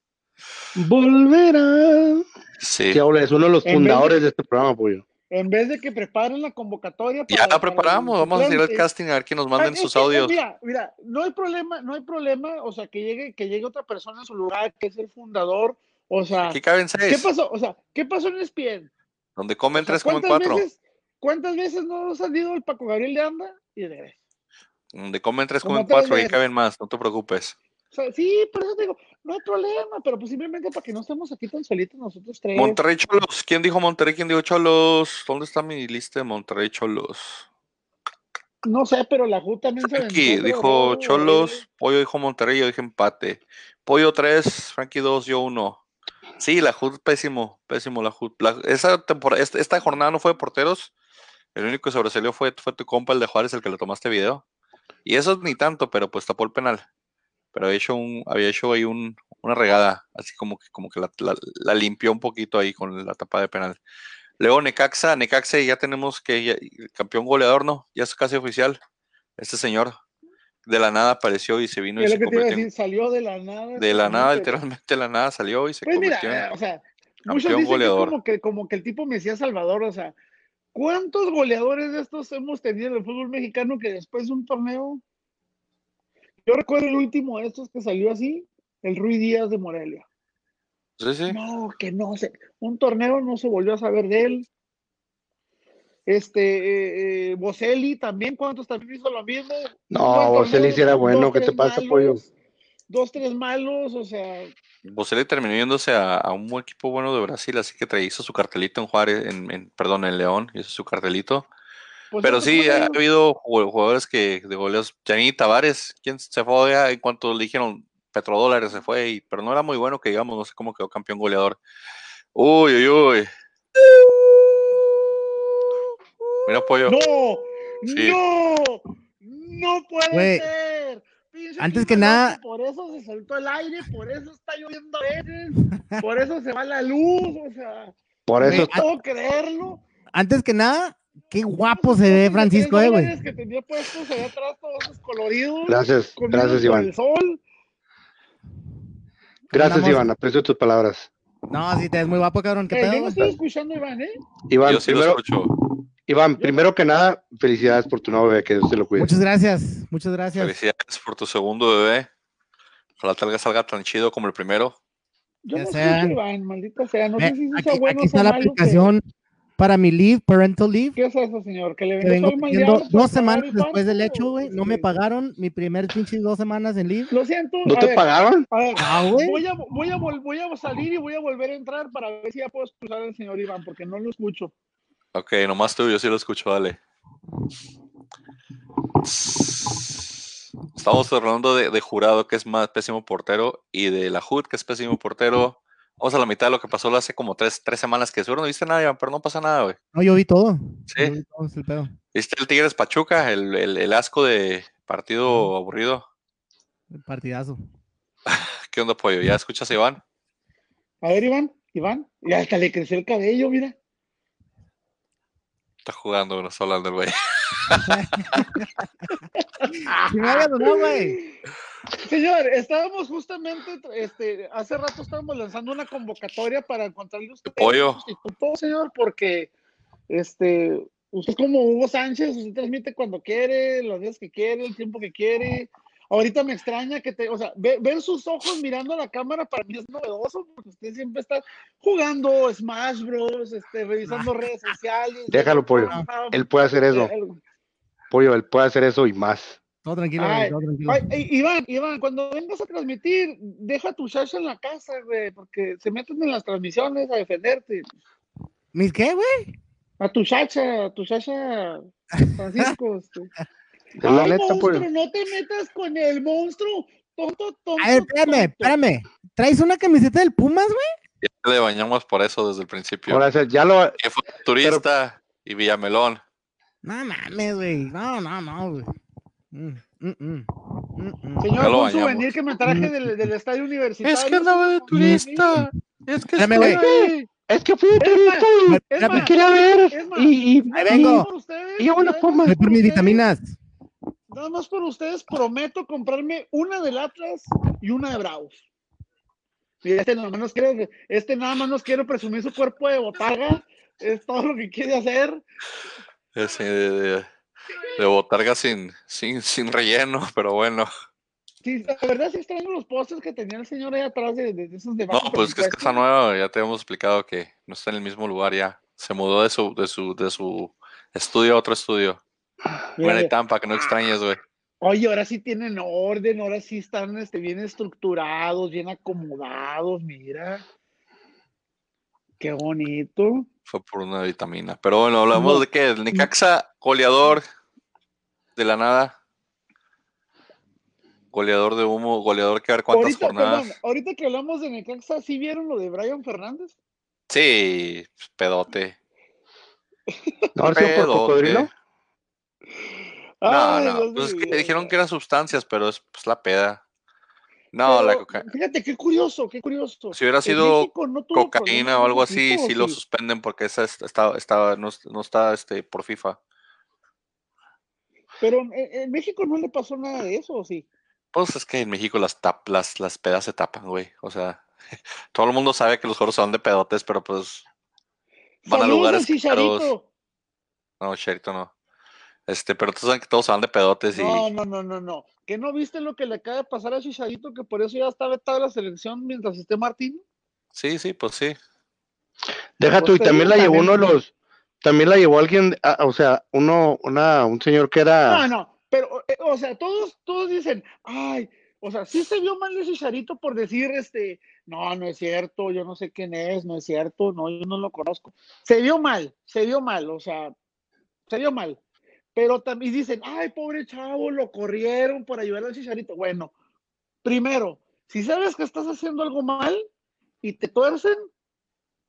Volverá. Sí. es uno de los fundadores de, este programa, Pollo en vez de que preparen la convocatoria. ya la preparamos, vamos a hacer el casting a ver que nos manden sus audios. Mira, mira, no hay problema, no hay problema, o sea, que llegue, que llegue otra persona en su lugar, que es el fundador, o sea. Aquí caben seis. ¿Qué pasó? O sea, ¿qué pasó en ESPN? Donde comen tres, comen cuatro. ¿Cuántas veces no ha salido el Paco Gabriel de Anda? Y de Donde comen tres, comen cuatro, ahí caben más, no te preocupes sí, por eso te digo, no hay problema, pero pues para que no estemos aquí tan solitos nosotros tres. Monterrey Cholos, ¿quién dijo Monterrey? ¿Quién dijo Cholos? ¿Dónde está mi lista de Monterrey Cholos? No sé, pero la JUT también Frankie se dijo Cholos, Pollo dijo Monterrey, yo dije empate. Pollo 3, Frankie 2, yo 1. Sí, la JUT pésimo, pésimo la JUT. esa temporada, esta, jornada no fue de porteros. El único que sobresalió fue, fue tu compa, el de Juárez, el que le tomaste video. Y eso ni tanto, pero pues tapó el penal pero había hecho, un, había hecho ahí un, una regada, así como que, como que la, limpió un poquito ahí con la tapa de penal. Luego Necaxa, Necaxa ya tenemos que, campeón goleador, ¿no? Ya es casi oficial. Este señor de la nada apareció y se vino y se convirtió salió de la nada. De la nada, literalmente de la nada salió y se pues convirtió mira, en eh, o sea, muchos dicen goleador. como, que, como que el tipo Mesías Salvador, o sea, ¿cuántos goleadores de estos hemos tenido en el fútbol mexicano que después de un torneo yo recuerdo el último de estos que salió así, el Rui Díaz de Morelia. Sí, sí. No, que no sé. Un torneo no se volvió a saber de él. Este, eh, Boselli también, ¿cuántos también hizo lo mismo? No, Boselli sí era bueno, ¿qué te pasa, pollo? Dos, tres malos, o sea. Boselli terminó yéndose a, un equipo bueno de Brasil, así que hizo su cartelito en Juárez, en, perdón, en León, hizo su cartelito. Pues pero sí, ha habido jugadores que de goleos. Janine Tavares, quien se fue en cuanto le dijeron petrodólares, se fue, y, pero no era muy bueno que digamos, no sé cómo quedó campeón goleador. Uy, uy, uy. Mira, pollo. No, no, no puede ser. antes que nada. Por eso se soltó el aire, por eso está lloviendo a veces, por eso se va la luz, o sea. Por eso. No puedo creerlo. Antes que nada, Qué guapo se ve Francisco, eh, güey. que tenía puestos allá atrás todos coloridos. Gracias, gracias, Iván. El sol. Gracias, Iván, aprecio tus palabras. No, sí, te ves muy guapo, cabrón. ¿Qué pedo? Yo no estoy escuchando, Iván, ¿eh? Iván, yo sí primero, lo escucho. Iván, primero que nada, felicidades por tu nuevo bebé, que Dios te lo cuide. Muchas gracias, muchas gracias. Felicidades por tu segundo bebé. Ojalá tal salga tan chido como el primero. Yo no sé, Iván, maldita sea. No sé si aquí, bueno aquí está la aplicación para mi leave, parental leave. ¿Qué es eso, señor? Que le vengo pidiendo dos semanas después del hecho, güey. No me pagaron mi primer pinche dos semanas en leave. Lo siento. ¿No te pagaron? A ver, ah, voy, a, voy, a, voy a salir y voy a volver a entrar para ver si ya puedo escuchar al señor Iván, porque no lo escucho. Ok, nomás tú, yo sí lo escucho, dale. Estamos hablando de, de, Jurado, que es más pésimo portero, y de la HUD, que es pésimo portero. Vamos a la mitad de lo que pasó hace como tres, tres semanas que seguro no viste nada, pero no pasa nada, güey. No, yo vi todo. Sí. el ¿Viste el Tigres Pachuca? El, el, asco de partido aburrido. partidazo. ¿Qué onda, pollo? ¿Ya escuchas a Iván? A ver, Iván, Iván. Y hasta le creció el cabello, mira. Está jugando, no está hablando el güey. No, güey. Señor, estábamos justamente, este, hace rato estábamos lanzando una convocatoria para encontrarle usted pollo. todo, señor, porque este, usted es como Hugo Sánchez, usted transmite cuando quiere, los días que quiere, el tiempo que quiere. Ahorita me extraña que te, o sea, ver, sus ojos mirando a la cámara para mí es novedoso, porque usted siempre está jugando Smash Bros, este, revisando redes sociales. Déjalo, pollo. Él puede hacer eso. Pollo, él puede hacer eso y más. Todo tranquilo, todo tranquilo. Iván, Iván, cuando vengas a transmitir, deja tu chacha en la casa, güey, porque se meten en las transmisiones a defenderte. ¿Mis qué, güey? A tu chacha, a tu chacha, Francisco. Este. Ay, monstruo, no te metas con el monstruo. Tonto, tonto. A ver, espérame, espérame. ¿Traes una camiseta del Pumas, güey? Ya le bañamos por eso desde el principio. Ahora, ya lo... Que fue turista y Villamelón. No mames, güey. No, no, no, güey. Mm, mm, mm, Señor, un souvenir que me traje del, del, estadio universitario. Es que andaba de turista. Es que Espérame, Es que fui de turista me quería ver. y, y, Ahí vengo. Y, yo una forma. Voy por mis vitaminas. Nada más por ustedes prometo comprarme una del Atlas y una de Bravos. Y este nada más nos quiere, este nada más nos quiere presumir su cuerpo de botarga. Es todo lo que quiere hacer. Ese de, de, botarga sin, sin, sin relleno, pero bueno. Sí, la verdad sí extraño los postes que tenía el señor ahí atrás de, de esos debates. No, pues es que es casa nueva, ya te hemos explicado que no está en el mismo lugar ya. Se mudó de su, de su, de su estudio a otro estudio. Buena y Tampa, que no extrañes, güey. Oye, ahora sí tienen orden, ahora sí están este, bien estructurados, bien acomodados, mira. Qué bonito. Fue por una vitamina. Pero bueno, hablamos de que el Necaxa, goleador de la nada. Goleador de humo, goleador que ver cuántas jornadas. ahorita que hablamos de Necaxa, ¿sí vieron lo de Brian Fernández? Sí, pedote. ¿No por cocodrilo? No, no, pues que dijeron que eran sustancias, pero es pues, la peda. No, la cocaína. Fíjate, qué curioso, qué curioso. Si hubiera sido cocaína o algo así, sí lo suspenden porque esa está, está, no, no, está este, por FIFA. Pero en, México no le pasó nada de eso, ¿o sí? Pues es que en México las, tap, las, las pedas se tapan, güey. O sea, todo el mundo sabe que los juegos son de pedotes, pero pues van a lugares caros. No, Charito no. Este, pero tú sabes que todos van de pedotes y. No, no, no, no, no. ¿Que no viste lo que le acaba de pasar a Chicharito? Que por eso ya está vetado la selección mientras esté Martín. Sí, sí, pues sí. Deja tú, y también la llevó uno de los. También la llevó alguien, o sea, uno, una, un señor que era. No, no, pero, eh, o sea, todos, todos dicen, ay, o sea, sí se vio mal de Chicharito por decir, este, no, no es cierto, yo no sé quién es, no es cierto, no, yo no lo conozco. Se vio mal, se vio mal, o sea, se vio mal. Pero también dicen, ay, pobre chavo, lo corrieron por ayudar al chicharito. Bueno, primero, si sabes que estás haciendo algo mal y te tuercen,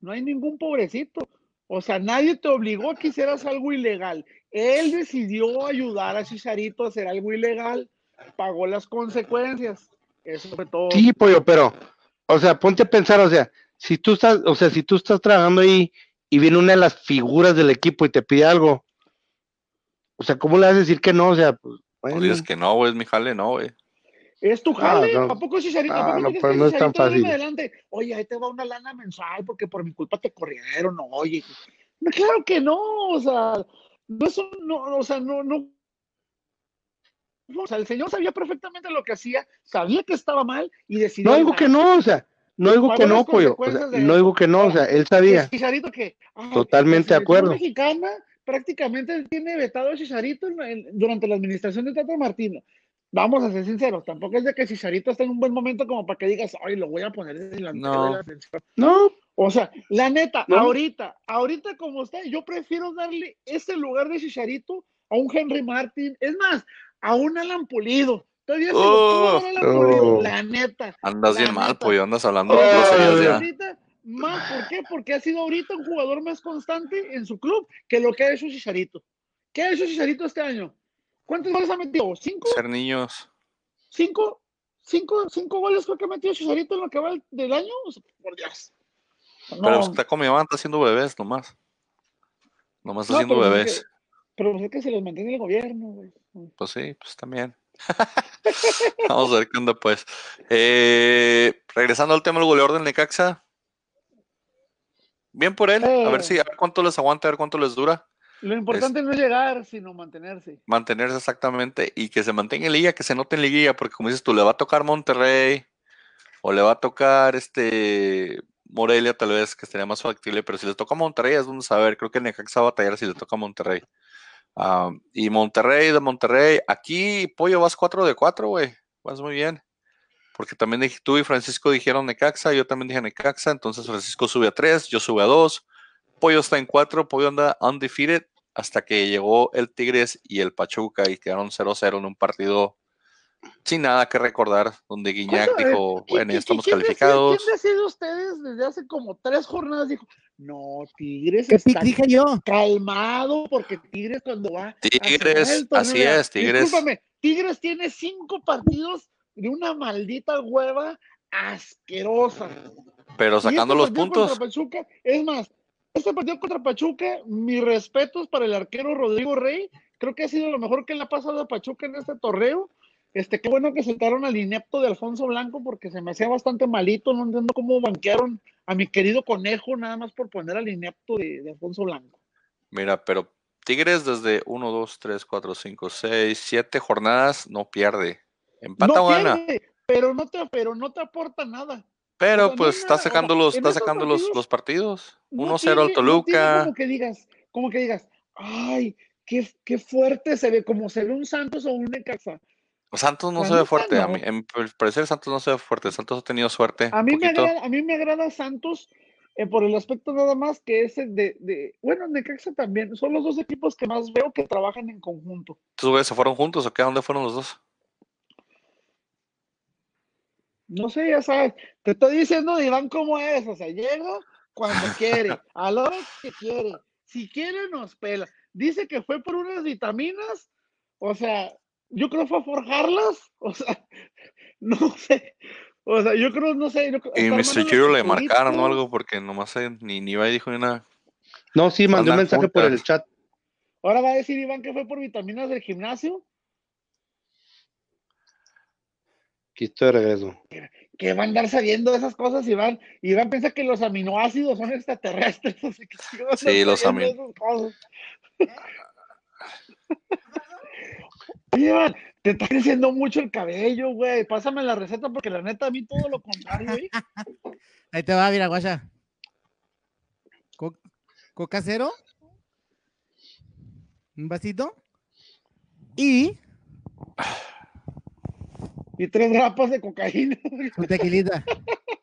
no hay ningún pobrecito. O sea, nadie te obligó a que hicieras algo ilegal. Él decidió ayudar a Chicharito a hacer algo ilegal, pagó las consecuencias. Eso fue todo. Sí, pollo, pero, o sea, ponte a pensar, o sea, si tú estás, o sea, si tú estás trabajando ahí y viene una de las figuras del equipo y te pide algo, o sea, ¿cómo le vas a decir que no? O sea, pues. Bueno. dices que no, güey, es mi jale, no, güey. Es tu jale, ¿a poco Chicharito? Ah, no, pero no es tan fácil. Adelante? Oye, ahí te va una lana mensual porque por mi culpa te corrieron, oye. claro que no, o sea, no es un, no, o sea, no, no. O sea, el señor sabía perfectamente lo que hacía, sabía que estaba mal y decidió. No digo que no, o sea, no digo que no, pollo. O sea, no digo que no, o sea, él sabía. Chicharito que. Totalmente de acuerdo. mexicana prácticamente tiene vetado a Chicharito durante la administración de Tata Martino. Vamos a ser sinceros, tampoco es de que Chicharito está en un buen momento como para que digas, ay, lo voy a poner en la no. No. O sea, la neta, ahorita, ahorita como está, yo prefiero darle ese lugar de Chicharito a un Henry Martin, es más, a un Alan Pulido, Todavía se lo pudo haber ocurrido, la neta. Andas la bien mal, neta. pollo, andas hablando de Más, ¿Por qué? Porque ha sido ahorita un jugador más constante en su club que lo que ha hecho Chicharito. ¿Qué ha hecho Chicharito este año? ¿Cuántos goles ha metido? ¿Cinco? Ser niños. ¿Cinco? ¿Cinco, cinco goles creo que ha metido Chicharito en lo que va del año? O sea, por Dios. No, Pero está con mi mamá, está haciendo bebés nomás. Nomás está no, haciendo pero es bebés. que- pero es que se los mantiene el gobierno, güey. Pues sí, pues también. Vamos a ver qué onda, pues. Eh, regresando al tema del goleador del Necaxa. Bien por él. A ver Eh. si, a ver cuánto les aguanta, a ver cuánto les dura. Lo importante no es llegar, sino mantenerse. Mantenerse exactamente y que se mantenga en liga, que se note en liguilla, porque como dices tú, le va a tocar Monterrey o le va a tocar este Morelia, tal vez, que estaría más factible, pero si les toca Monterrey es donde saber. Creo que Necaxa va a batallar si le toca Monterrey. Ah, y Monterrey, de Monterrey, aquí, Pollo, vas 4 de 4, güey. Vas muy bien. Porque también dij- tú y Francisco dijeron Necaxa, yo también dije Necaxa, entonces Francisco sube a 3, yo sube a 2. Pollo está en 4, Pollo anda undefeated hasta que llegó el Tigres y el Pachuca y quedaron 0-0 en un partido sin nada que recordar, donde Guiñac ¿Cuánto? dijo, ¿Y- bueno, ya estamos quién decide- calificados. ¿Quién decide ustedes desde hace como tres jornadas? Dijo, no, Tigres ¿Qué está dije yo? calmado porque Tigres cuando va. Tigres, así es, Tigres. Discúlpame, Tigres tiene cinco partidos de una maldita hueva asquerosa. Pero Y sacando este los puntos, Pachuca, es más, este partido contra Pachuca, mis respetos para el arquero Rodrigo Rey. Creo que ha sido lo mejor que le ha pasado a Pachuca en este torneo. Este, qué bueno que sentaron al inepto de Alfonso Blanco porque se me hacía bastante malito. No entiendo cómo banquearon a mi querido conejo nada más por poner al inepto de, de Alfonso Blanco. mira, pero Tigres desde 1, 2, 3, 4, 5, 6, 7 jornadas no pierde. Empata no o gana. pero no te, pero no te aporta nada. Pero O sea, no pues está sacando los, está sacando los, partidos los partidos. No 1-0 tiene- al Toluca. como que digas, como que digas, ay, qué, qué fuerte se ve, como se ve un Santos o un Necaxa. Santos no se ve fuerte. A no. mí, en el parecer Santos no se ve fuerte. Santos ha tenido suerte. A mí, me agrada, a mí me agrada Santos eh, por el aspecto nada más que ese de, de, bueno, Necaxa también, son los dos equipos que más veo que trabajan en conjunto. ¿Estos güeyes se fueron juntos o qué? ¿A ¿Dónde fueron los dos? No sé, ya sabes, te estoy diciendo, Iván, cómo es, o sea, llega cuando quiere, a la hora que quiere, si quiere nos pela. Dice que fue por unas vitaminas, o sea, yo creo fue a forjarlas, o sea, no sé, o sea, yo creo, no sé. yo creo- Y Mr. los le marcaron o algo porque nomás eh, ni, ni iba y dijo ni nada. No, sí, mandé un mensaje por el chat. Ahora va a decir Iván que fue por vitaminas del gimnasio, Aquí estoy de regreso. que va a andar sabiendo esas cosas, Iván. Iván piensa que los aminoácidos son extraterrestres. así que sí los sabiendo esas cosas. Oye, Iván, te está creciendo mucho el cabello, güey. Pásame la receta porque la neta a mí todo lo contrario, güey. Ahí te va, mira, guacha. Co- Coca cero. Un vasito. Y Y tres grapas de cocaína. su tequilita.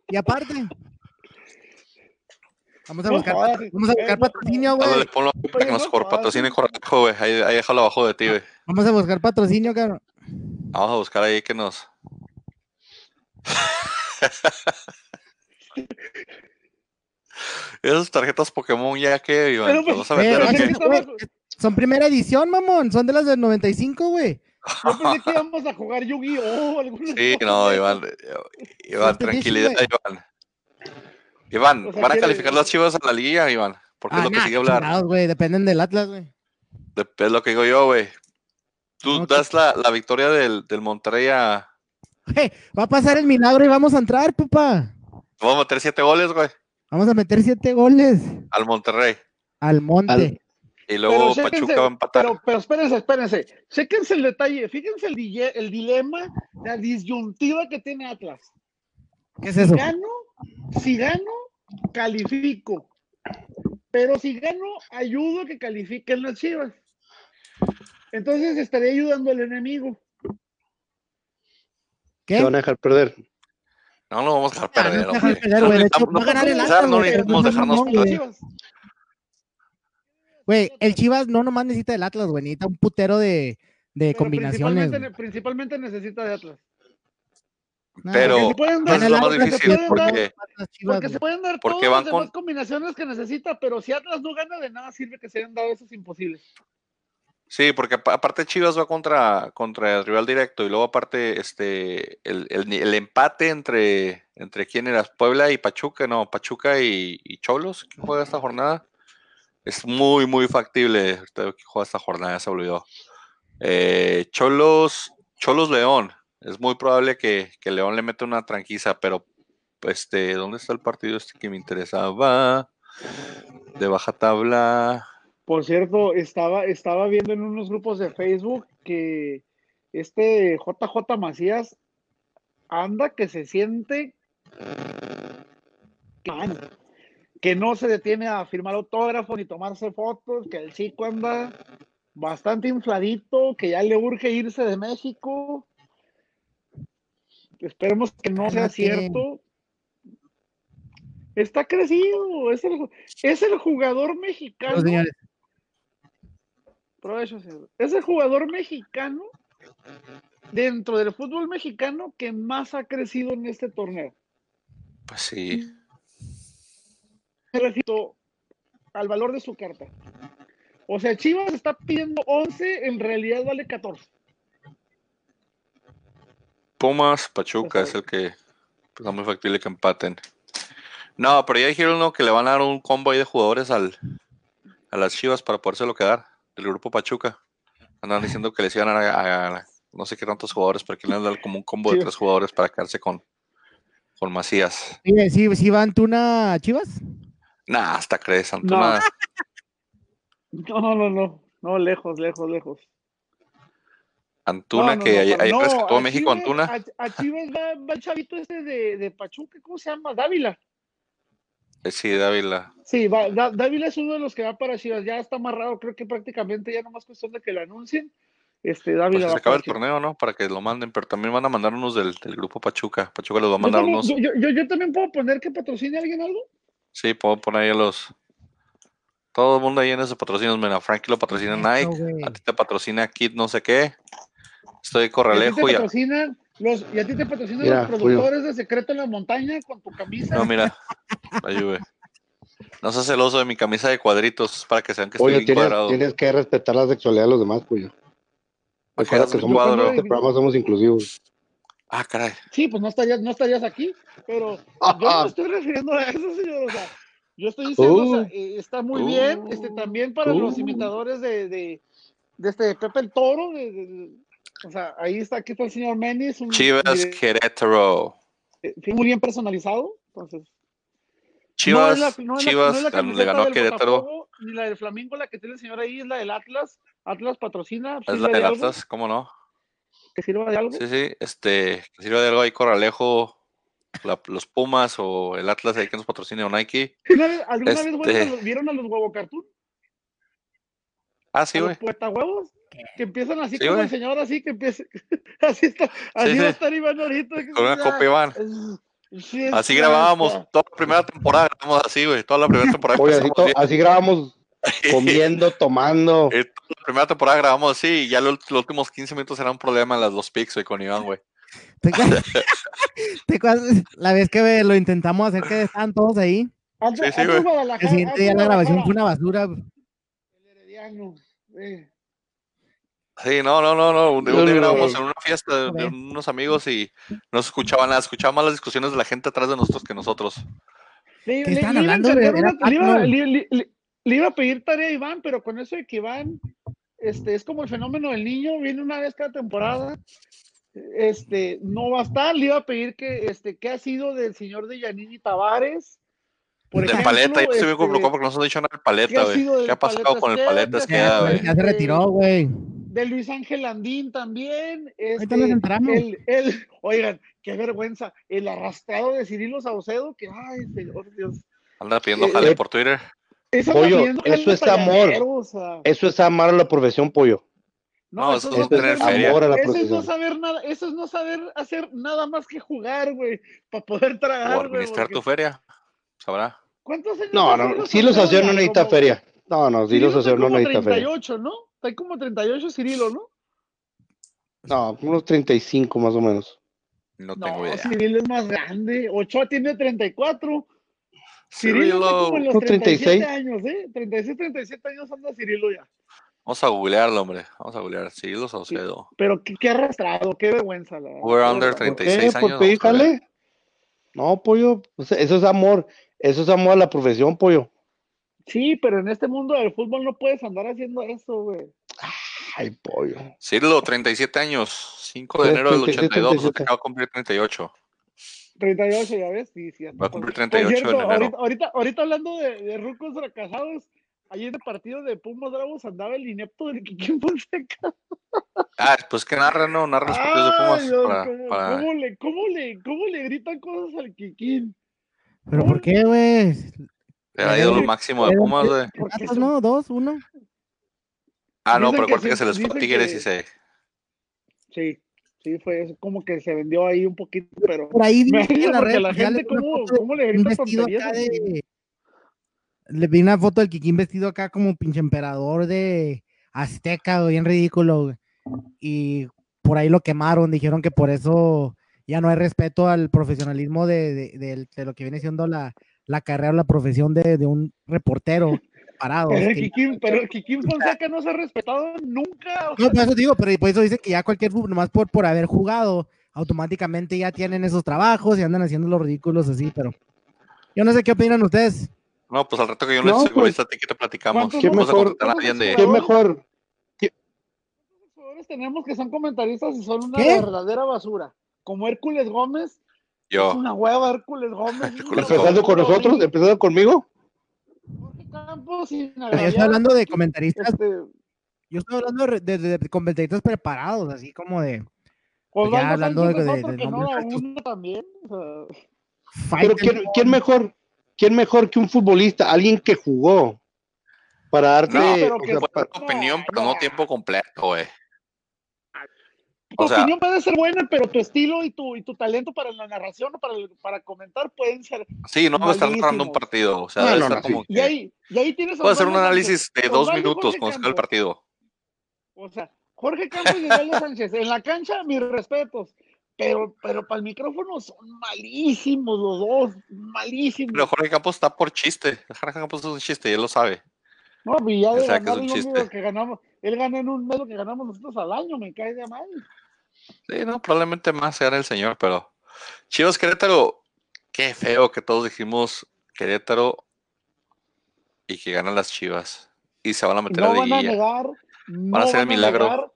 Y aparte. Vamos a No buscar, jodas, vamos a buscar patrocinio, güey. ponlo ahí para que nos patrocine sí. Corralejo, güey. Ahí, ahí déjalo abajo de ti, güey. Vamos a buscar patrocinio, cabrón. Vamos a buscar ahí que nos. Esas tarjetas Pokémon ya que, son primera edición, mamón. Son de las del 95, güey. Yo pensé que íbamos a jugar Yu-Gi-Oh! Sí, no, Iván. eh, Iván, tranquilidad. Iván. Iván, O sea, ¿van a calificar las chivas a la liga, Iván? Porque es Ah, lo que nah, sigue hablar. güey. Dependen del Atlas, güey. Es lo que digo yo, güey. Tú No, das la, la victoria del, del Monterrey a. Hey, va a pasar el milagro y vamos a entrar, papá. Vamos a meter siete goles, güey, Vamos a meter siete goles al Monterrey. al monte. Al- Y luego Pero chéquense, Pachuca va a empatar. Pero, pero espérense, espérense. Chéquense el detalle. Fíjense el, dilema, la disyuntiva que tiene Atlas. ¿Qué es eso? Si gano, si gano, califico. Pero si gano, ayudo a que califiquen las chivas. Entonces estaría ayudando al enemigo. ¿Qué? Se van a dejar perder. No lo vamos a dejar Ah, perder. no te hombre. dejes perder, güey. De hecho, necesitamos- va a ganar el no Atlas, no güey. necesitamos No, dejarnos no, Las perder. chivas. Güey, el Chivas no nomás necesita el Atlas, güey. Necesita un putero de, de combinaciones. Principalmente, principalmente, necesita de Atlas. Pero es lo más difícil porque, porque se pueden dar todas las demás combinaciones que necesita, pero si Atlas no gana de nada sirve que se hayan dado esos imposibles. Sí, porque aparte Chivas va contra, contra el rival directo y luego aparte este el, el, empate entre, entre quién era Puebla y Pachuca, no, Pachuca y, Cholos, que juega esta jornada. Es muy, muy factible juega esta jornada, se olvidó. Eh, Cholos, Cholos León, es muy probable que, León le meta una tranquiza, pero este, ¿dónde está el partido este que me interesaba? De baja tabla. Por cierto, estaba, estaba viendo en unos grupos de Facebook que este JJ Macías anda que se siente que no se detiene a firmar autógrafos ni tomarse fotos, que el chico anda bastante infladito, que ya le urge irse de México. Esperemos que no sea cierto. Está crecido, es el, es el jugador mexicano. Es el jugador mexicano dentro del fútbol mexicano que más ha crecido en este torneo. Pues sí. Me refiero al valor de su carta. O sea, Chivas está pidiendo 11, en realidad vale 14. Pumas, Pachuca es el que pues, muy factible que empaten. No, pero ya dijeron que le van a dar un combo ahí de jugadores al, a las Chivas para podérselo quedar el grupo Pachuca. Andan diciendo que les iban a, a, no sé qué tantos jugadores, pero que le van a dar como un combo de tres jugadores para quedarse con, con Macías. ¿Sí, sí, va Antuna a Chivas? Nah, hasta crees, Antuna. No. no, no, no, lejos, lejos, lejos. Antuna, que ahí rescató a México, Antuna. A, Chivas va, el chavito este de, de Pachuca, ¿cómo se llama? Dávila. Eh, sí, Dávila. Sí, Dávila es uno de los que va para Chivas. Ya está amarrado, creo que prácticamente ya no más cuestión de que lo anuncien. Este, Dávila pues se acaba el torneo, ¿no? Para que lo manden, pero también van a mandar unos del, grupo Pachuca. Pachuca los va a mandar unos. Yo, yo, también puedo poner que patrocine a alguien algo. Sí, puedo poner ahí a los. Todo el mundo ahí en esos patrocinios. Mira, Frankie lo patrocina Nike, a ti te patrocina Kit no sé qué. Estoy Corralejo y. A ti te los, y a ti te patrocinan los productores de Secreto en la Montaña con tu camisa. No, mira, ayude. No seas celoso de mi camisa de cuadritos para que sean que estoy bien cuadrado. Tienes que respetar la sexualidad de los demás, Puyo. Recuerda que somos, en este programa somos inclusivos. Ah, caray. Sí, pues no estarías, no estarías aquí, pero yo no estoy refiriendo a eso, señor. O sea, yo estoy diciendo, o sea, uh. eh, está muy bien, este, también para los uh. imitadores de, de, de, este Pepe el Toro, de, o sea, ahí está, aquí está el señor Menis. Chivas Querétaro. Eh, muy bien personalizado, entonces. Chivas, Chivas le ganó Querétaro. Ni la del Flamingo, la que tiene el señor ahí, es la del Atlas. Atlas patrocina. Es la del Atlas, ¿cómo no? ¿Que sirva de algo? Sí, sí, este, que sirva de algo ahí Corralejo, los Pumas o el Atlas ahí que nos patrocine o Nike. ¿Alguna vez este vieron a los huevo cartoon? Ah, sí, güey. Puesta huevos que empiezan así como el señor, así que empieza, así está, así va a estar Iván ahorita. Con una copa Iván. así grabábamos toda la primera temporada, grabamos así, güey, toda la primera temporada. así, grabamos comiendo, tomando. Eh, la primera temporada grabamos así y ya los, últimos 15 minutos era un problema en las dos pics, güey, con Iván, güey. la vez que lo intentamos hacer que estaban todos ahí. sí, sí, güey. El siguiente día la grabación fue una basura. El herediano. Sí, no, no, no, no. Un, día grabamos en una fiesta de, unos amigos y no se escuchaban nada, escuchaban más las discusiones de la gente atrás de nosotros que nosotros. le, iba a pedir tarea a Iván, pero con eso de que Iván este, es como el fenómeno del niño, viene una vez cada temporada, este, no va a estar, le iba a pedir que, este, qué ha sido del señor de Yanini Tavares. Por de paleta, yo estoy bien este, porque no se ha dicho nada del paleta, güey. ¿Qué ha pasado con el paleta? Es que ya se retiró, güey de Luis Ángel Andín también. Este, el, el, oigan, qué vergüenza, el arrastrado de Cirilo Saucedo, que ay, señor Dios. Anda pidiendo eh, jale por Twitter. Pollo, eso es amor. Eso es amar a la profesión, pollo. No, eso, es, no tener amor a la eso es no saber nada, eso es no saber hacer nada más que jugar, güey, para poder tragar. O administrar tu feria, sabrá. ¿Cuántos años? No, no, sí los hacía no necesita feria. No, no, sí los hacía no necesita feria. 38, ¿no? Hay como 38 Cirilo, ¿no? No, unos 35 más o menos. No tengo idea. Cirilo es más grande. Ochoa tiene 34. Cirilo, como en los No, 37 36. años, ¿eh? 36, 37 años anda Cirilo ya. Vamos a googlearlo, hombre. Vamos a googlear. Cirilo Saucedo. Pero qué, qué arrastrado, qué vergüenza. La verdad. We're under vergüenza. 36 ¿Por qué? años. Híjale. No, pollo. sea, eso es amor. Eso es amor a la profesión, pollo. Sí, pero en este mundo del fútbol no puedes andar haciendo eso, güey. Ay, pollo. Cirilo, 37 años. 5 de enero del 36, 82. 37. Acaba de cumplir 38. 38, ya ves. Sí, sí, ya Va a cumplir Por 38 cierto, en enero. ahorita, ahorita, ahorita hablando de, de rucos fracasados, ayer en el partido de Pumas Bravos andaba el inepto del Kikín Fonseca. Ah, pues que narra, ¿no? Narra los partidos de Pumas. Dios, para- ¿cómo, para- cómo le, cómo, le, ¿Cómo le gritan cosas al Kikín? ¿Pero por qué, güey? Era ídolo máximo de Pumas, güey. Porque ¿Cuántos, son- no? ¿Dos? ¿Uno? Ah, no, Dicen pero que que se les fue Tigres que- y se. Sí, sí, fue como que se vendió ahí un poquito, pero Por ahí me en porque redes la gente cómo, cómo le grita vestido tonterías de... Le vi una foto del Kikín vestido acá como pinche emperador de Azteca, bien ridículo. Y por ahí lo quemaron, dijeron que por eso ya no hay respeto al profesionalismo de, de- lo que viene siendo la, la carrera o la profesión de, de un reportero parado. Pero el que- Kikín, pero Kikín Fonseca no se ha respetado nunca. o No, sea, por eso digo, pero por eso dice que ya cualquier fútbol, nomás por, por haber jugado, automáticamente ya tienen esos trabajos y andan haciendo los ridículos así, pero yo no sé qué opinan ustedes. No, pues al rato que yo no, No, esté pues, ti que te platicamos. ¿cuántos Qué mejor- de. ¿Qué mejor? jugadores tenemos que son comentaristas y son una ¿Qué? verdadera basura. Como Hércules Gómez, es Yo. una hueva Hércules Gómez. Hércules Empezando con nosotros, empezando conmigo. Campos, sin Yo estoy hablando de comentaristas, este, yo estoy hablando de, de- de comentaristas preparados, así como de Osvaldo ya hablando de- de- de no también. o sea, Pero ¿quién, quién mejor? ¿Quién mejor que un futbolista? Alguien que jugó. Para darte. No, pero o que sea, fue- pa- Tu opinión, pero no tiempo completo, güey. Tu O sea- opinión puede ser buena, pero tu estilo y tu, y tu talento para la narración o para, el- para comentar pueden ser. Sí, no va a estar narrando un partido. O sea, No, no, como Y que- ahí, y ahí tienes Puede hacer un análisis de dos y minutos cuando se el partido. O sea, Jorge Campos y Osvaldo Sánchez, en la cancha, mis respetos. Pero, pero para el micrófono son malísimos los dos, malísimos. Pero Jorge Campos está por chiste. Jorge Campos es un chiste y él lo sabe. no, y ya de sea, que es ganar un chiste. que ganamos, él gana en un mes lo que ganamos nosotros al año, me cae de mal. Sí, no, probablemente más sea el señor, pero Chivas Querétaro, qué feo que todos dijimos Querétaro y que ganan las Chivas y se van a meter no a van a negar, no a hacer el van a milagro. negar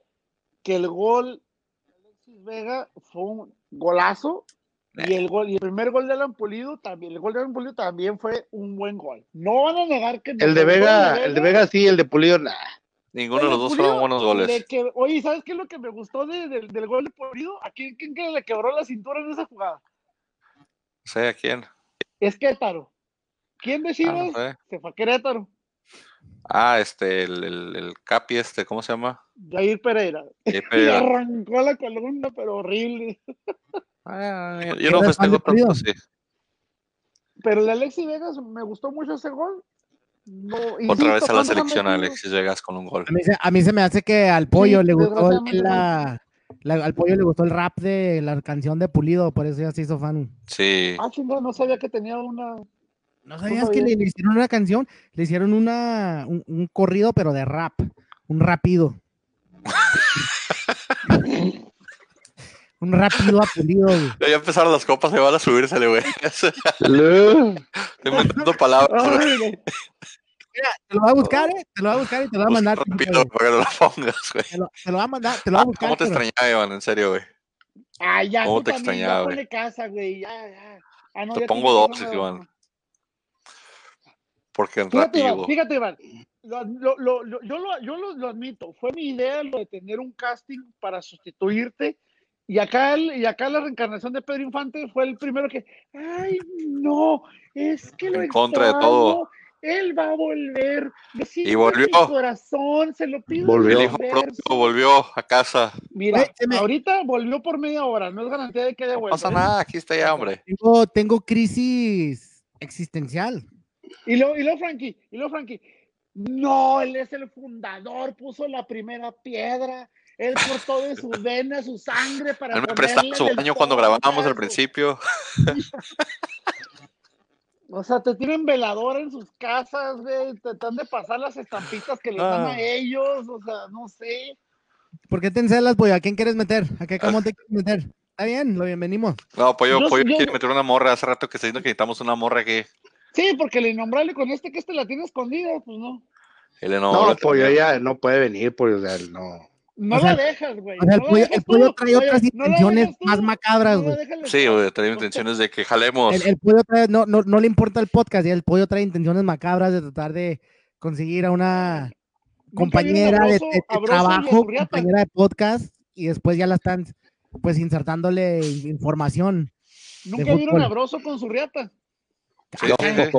que el gol de Alexis Vega fue un golazo y Eh. el gol y el primer gol de Alan Pulido también, el gol de Alan Pulido también fue un buen gol. No van a negar que el de Vega, el de Vega sí, el de Pulido, nah. Ninguno de los dos fueron buenos goles. que- oye, ¿sabes qué es lo que me gustó de- del- del gol de Pulido? ¿A quién, quién que le quebró la cintura en esa jugada? No sé a quién. Es Querétaro. ¿Quién de Ah, Chivas? no sé. Se fue a Querétaro. Ah, este, el, el, el Capi, este, ¿cómo se llama? Jair Pereira. Jair Y arrancó la columna, pero horrible. Ah, yo no ¿Eres fan de festejo tanto, sí. Pero el de Alexis Vegas me gustó mucho ese gol. No, Otra vez a la ¿cuántos han selección metido? Alexis Vegas con un gol. A mí, se, a mí se me hace que al pollo Sí, le gustó el- desgraciadamente la, la- al pollo le gustó el rap de la canción de Pulido, por eso ya se hizo fan. Sí. Ah, chingada, no sabía que tenía una. ¿No sabías que le hicieron una canción? Le hicieron una, un, un corrido, pero de rap, un rapido. un rapido a Pulido, güey. Ya empezaron las copas, se van a subírsele, güey. Estoy inventando palabras. Ay. Mira, te lo voy a buscar, ¿eh? Te lo voy a buscar y te lo voy a mandar. Rápido, güey. para que no la pongas, güey. Te lo, te lo voy a mandar, te lo voy a Ah, buscar. ¿Cómo te pero- extrañaba, Iván? En serio, güey. Ay, ya, ¿Cómo tú te también, extrañaba, güey? ponle casa, güey. Ya, ya. Ah, no, Te ya pongo dos, Iván. Porque en Fíjate, Iván, rápido. fíjate, Iván. Lo- lo- lo- lo- yo lo, yo lo, lo admito. Fue mi idea lo de tener un casting para sustituirte. Y acá, el- y acá la reencarnación de Pedro Infante fue el primero que. Ay, no, es que lo En contra de todo. Él va a volver. Y volvió. Mi corazón, se lo pido. Volvió. El hijo propio volvió a casa. Mira, ahorita volvió por media hora. No es garantía de que de No vuelta. pasa ¿eh? nada, aquí está ya, hombre. Tengo, tengo crisis existencial. Y luego, y luego Frankie, y luego Frankie, no, él es el fundador, puso la primera piedra, él cortó de sus venas, su sangre para Él me prestaba su baño cuando grabábamos al principio. O sea, te tienen veladora en sus casas, güey, tratan de pasar las estampitas que les dan a Ah. ellos, o sea, no sé. ¿Por qué te encelas, pollo? ¿A quién quieres meter? ¿A qué cómo te quieres meter? Está bien, lo bienvenimos. No, Pollo, Yo- Pollo yo- quiere meter una morra. Hace rato que está diciendo que necesitamos una morra aquí. Sí, porque el innombrable con este que este la tiene escondida, pues no. Él no, No, lo pollo ya no puede venir, pollo, o sea, no. No O sea, la dejas, güey. O sea, el no pollo, el trae Oye, otras intenciones más macabras, güey. Sí, güey, tenía intenciones de que jalemos. El, el pollo trae- no, no, no le importa el podcast, y el pollo trae intenciones macabras de tratar de conseguir a una compañera de, trabajo, compañera de podcast, y después ya la están pues insertándole información. Nunca vieron a fútbol. Broso con su riata. Sí, No, sí, sí.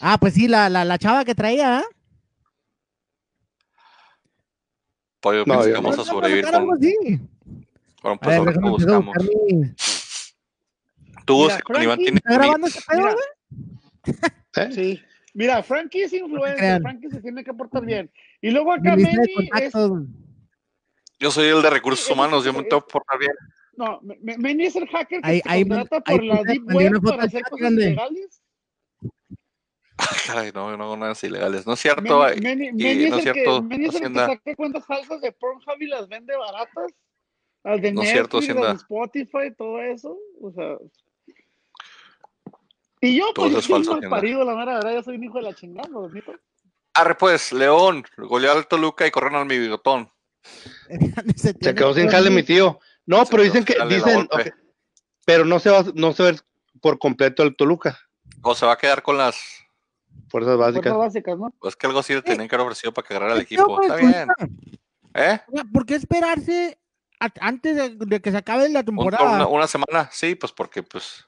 Ah, pues sí, la, la, la chava que traía, ¿ah? Pollo, No, que vamos a sobrevivir algo con, con A pues, ver, ahora buscamos. Tú, Mira, Oscar, Iván Frankie, tiene ¿Está grabando este pedo, Mira. güey? ¿Eh? Sí. Mira, Frankie es influencer. Frankie se tiene que portar bien. Y luego acá Manny es. Yo soy el de recursos humanos, yo me tengo que portar bien. No, Me- Me- Manny es el hacker que Ahí- se contrata por la Deep Web para hacer cosas grande. ilegales. Caray, no, no hago nada ilegales. No es cierto. Ay, Manny- y no es el que, cierto, Manny es el que saca cuentas falsas de Pornhub y las vende baratas. Al de No es cierto, Netflix, Hacienda. al de Spotify, todo eso. O sea. Y yo, Todo pues, yo soy mal parido, la mera verdad, yo soy un hijo de la chingada, admito. Arre, pues, León, goleó al Toluca y corrieron al mi bigotón. Se Se quedó sin que jale mi tío. No, Se pero dicen que, dicen, golpe. ok, pero no se va, no se va a ver por completo el Toluca, O se va a quedar con las. Fuerzas básicas. Fuerzas básicas, ¿no? Pues que algo así le tenían que haber ofrecido para que agarrara al ¿Qué equipo. fue Está bien. ¿Eh? ¿Por qué esperarse a- antes de, de que se acabe la Un- temporada? una, una semana, sí, pues porque, pues.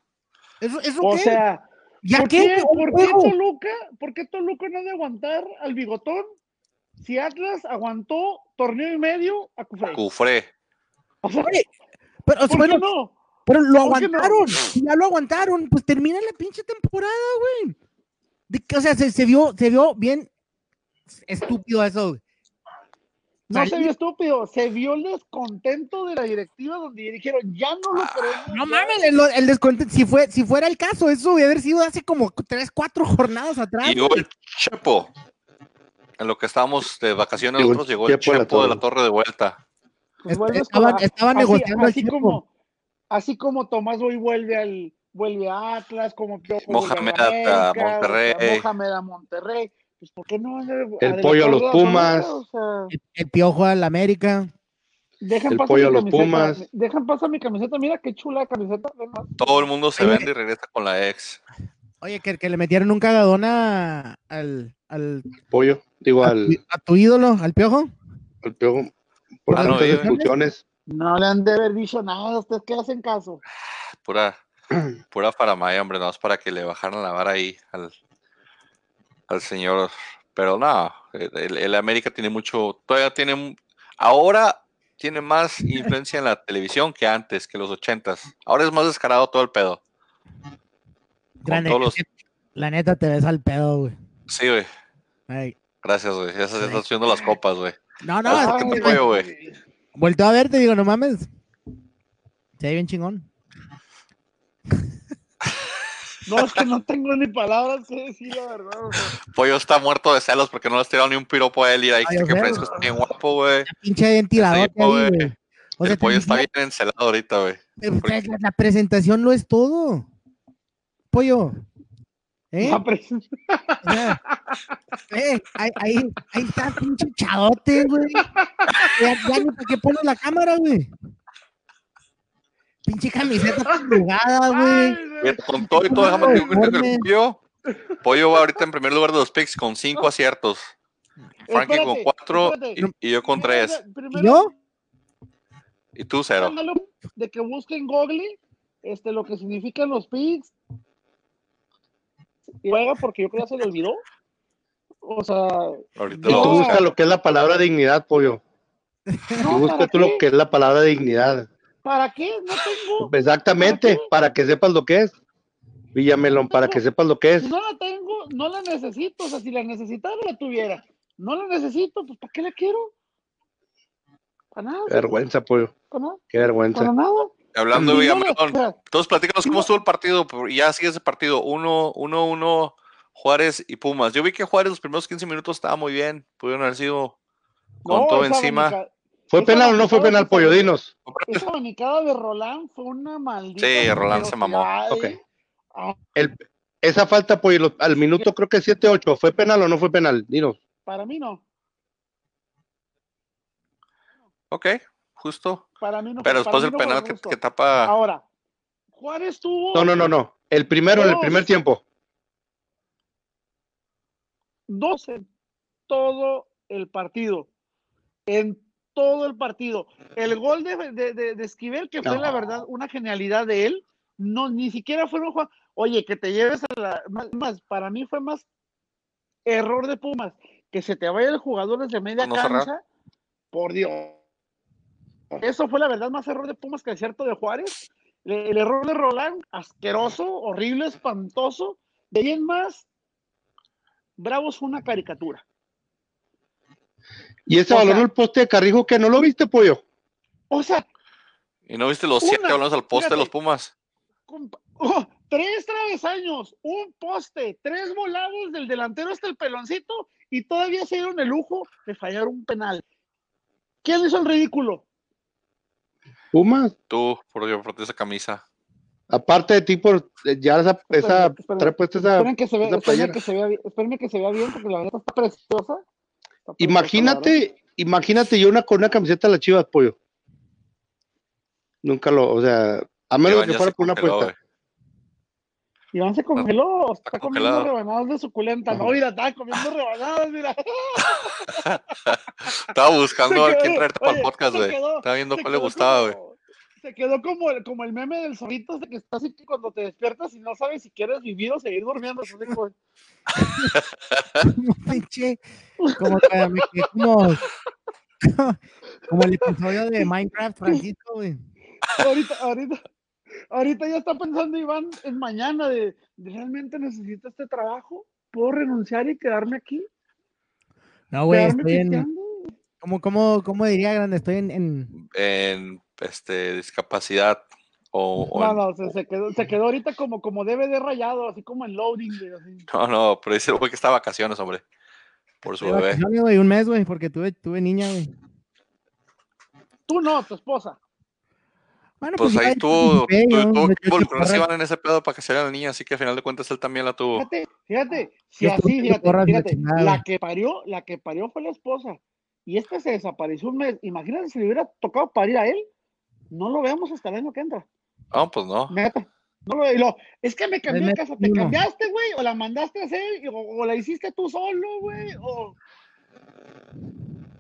¿Eso, eso O qué? sea, ¿Ya ¿por qué? qué, ¿Un por qué? Toluca, ¿por qué Toluca no ha de aguantar al bigotón? Si Atlas aguantó torneo y medio a Cufré. Cufré. O sea, Oye, Pero, ¿por bueno, qué no? pero lo ¿Por qué no? aguantaron. Si ya lo aguantaron, pues termina la pinche temporada, güey. De O sea, se, se vio, se vio bien estúpido eso. No se vio estúpido, se vio el descontento de la directiva donde dijeron, ya no lo queremos. No ya". mames, el, el descuento, si, fue, si fuera el caso, eso haber sido hace como tres, cuatro jornadas atrás. Llegó el Chepo. En lo que estábamos de vacaciones Llegó el nosotros, llegó el Chepo de la Chepo de la Torre. De vuelta. Pues Est- vuelves estaban- con la- estaban así- negociando el así como, así como Tomás Boy vuelve al vuelve a Atlas, como Piojo vuelve Mohamed a América, o sea, Monterrey. Mohamed a Monterrey. Pues, ¿por qué no? El pollo a los Pumas. O sea, El, el piojo al América. dejan El pasar pollo a los camiseta, Pumas. Dejan pasar mi camiseta. Mira qué chula camiseta. ven más. Todo el mundo se Oye. vende y regresa con la ex. Oye, que, que le metieron un cagadón a- al, al, Pollo, digo, a, al, tu, a tu ídolo, al piojo. al piojo, por Ah, no, tantas yo- expulsiones. No le han de haber dicho nada. ¿Ustedes qué hacen caso? Pura, pura faramaya, hombre, no es para que le bajaran la vara ahí al, al señor. Pero no, el, el América tiene mucho, todavía tiene, ahora tiene más influencia en la televisión que antes, que los ochentas. Ahora es más descarado todo el pedo. Todos los, la neta te ves al pedo, güey. sí, güey. Ay. Gracias, güey. Ya se están subiendo las copas, güey. No, no, Ah, es ¿por que qué te me- pollo, güey? Volteo a verte, digo, no mames. Se ve bien chingón. No, es que no tengo ni palabras que decir, la verdad. o sea. Pollo está muerto de celos porque no le has tirado ni un piropo a él y ahí Ay, que Fresco está bien guapo, güey. Pinche ventilador. Sí, güey. O sea, El pollo está bien encelado ahorita, güey. pues, la, presentación no es todo. Pollo. ¿Eh? O sea, eh, ahí, ahí, ahí está pinche chadote, güey. Ya, ya ni para qué pones la cámara, güey. Pinche camiseta arrugada, güey. Con todo y todo, déjame que pollo, va ahorita en primer lugar de los picks con cinco aciertos. Frankie con cuatro y, y yo con tres. Primero, ¿Y yo? Y tú cero. De que busquen Google este, lo que significan los pigs. Y juega porque yo creo que ya se le olvidó. O sea, Ahorita tú busca lo que es la palabra dignidad, pollo. no, busca ¿para tú lo que es la palabra dignidad. ¿Para qué? No tengo. Exactamente, ¿Para para que sepas lo que es. Villamelón, para que sepas lo que es. No la tengo, no la necesito. O sea, si la necesitara, la tuviera. No la necesito, pues ¿para qué la quiero? Qué vergüenza, pollo. Qué vergüenza. Hablando, de todos platícanos cómo estuvo el partido, y ya sigue ese partido, uno, uno, uno, Juárez y Pumas. Yo vi que Juárez los primeros 15 minutos estaba muy bien, pudieron haber sido con todo encima. ¿Fue penal o no fue penal, Pollo? Dinos. Esa manicada de Roland fue una maldita. Sí, Roland se mamó. Ah. esa falta, Pollo, al minuto creo que 7-8, ¿fue penal o no fue penal? Dinos. Para mí no. Ok, justo. Para mí no. Pero después del penal que, que, tapa. Ahora, Juárez tuvo. No, no, no, no. El primero, en el primer tiempo. 12 todo el partido. En todo el partido. El gol de, de, Esquivel, que fue la verdad una genialidad de él, no, ni siquiera fue un juego. Oye, que te lleves a la. Más, para mí fue más error de Pumas. Que se te vaya el jugador desde media cancha. Por Dios. Eso fue la verdad más error de Pumas que el cierto de Juárez. El, error de Roland, asqueroso, horrible, espantoso. De ahí en más, Bravos fue una caricatura. Y ese valor el poste de Carrijo que no lo viste, pollo. O sea. ¿Y no viste los siete balones al poste de los Pumas? Oh, tres travesaños, un poste, tres volados del delantero hasta el peloncito y todavía se dieron el lujo de fallar un penal. ¿Quién hizo el ridículo? Pumas. Tú, por, por esa camisa. Aparte de ti, por ya esa, esa, que se vea, esperen que se vea, espérenme que se vea bien porque la verdad está preciosa. Imagínate, imagínate yo una con una camiseta de la Chivas, pollo. Nunca lo, o sea, a menos que fuera por una apuesta. Iván se congeló, está, comiendo rebanadas de suculenta. No, mira, está comiendo rebanadas, mira. Estaba buscando a quién traerte para el podcast, güey. Estaba viendo cuál le gustaba, güey. Se quedó como el, como el meme del zorrito de que está así que cuando te despiertas y no sabes si quieres vivir o seguir durmiendo. como... como, como, como el episodio de Minecraft, Francisco, güey. Ahorita, ahorita, ahorita ya está pensando Iván en mañana de, ¿realmente necesito este trabajo? ¿Puedo renunciar y quedarme aquí? No, güey, estoy en... ¿Cómo, cómo, cómo diría grande? Estoy en... En, este, discapacidad. O, no, no, se, quedó, se quedó ahorita como, como debe de rayado, así como en loading. No, no, pero dice que está de vacaciones, hombre. Por su bebé. un mes, güey, porque tuve, tuve niña, güey. Tú no, tu esposa. Bueno, pues, pues ahí tuvo, tuvo que involucrarse Iván en ese pedo para que se la niña, así que al final de cuentas él también la tuvo. Fíjate, fíjate, si así, fíjate, fíjate, la que parió, la que parió fue la esposa, y este se desapareció un mes, imagínate si le hubiera tocado parir a él, no lo veamos hasta el año que entra. No, pues no. Neta. No lo, es que me cambié de casa, ¿te cambiaste, güey? ¿O la mandaste a hacer? ¿O, la hiciste tú solo, güey? O...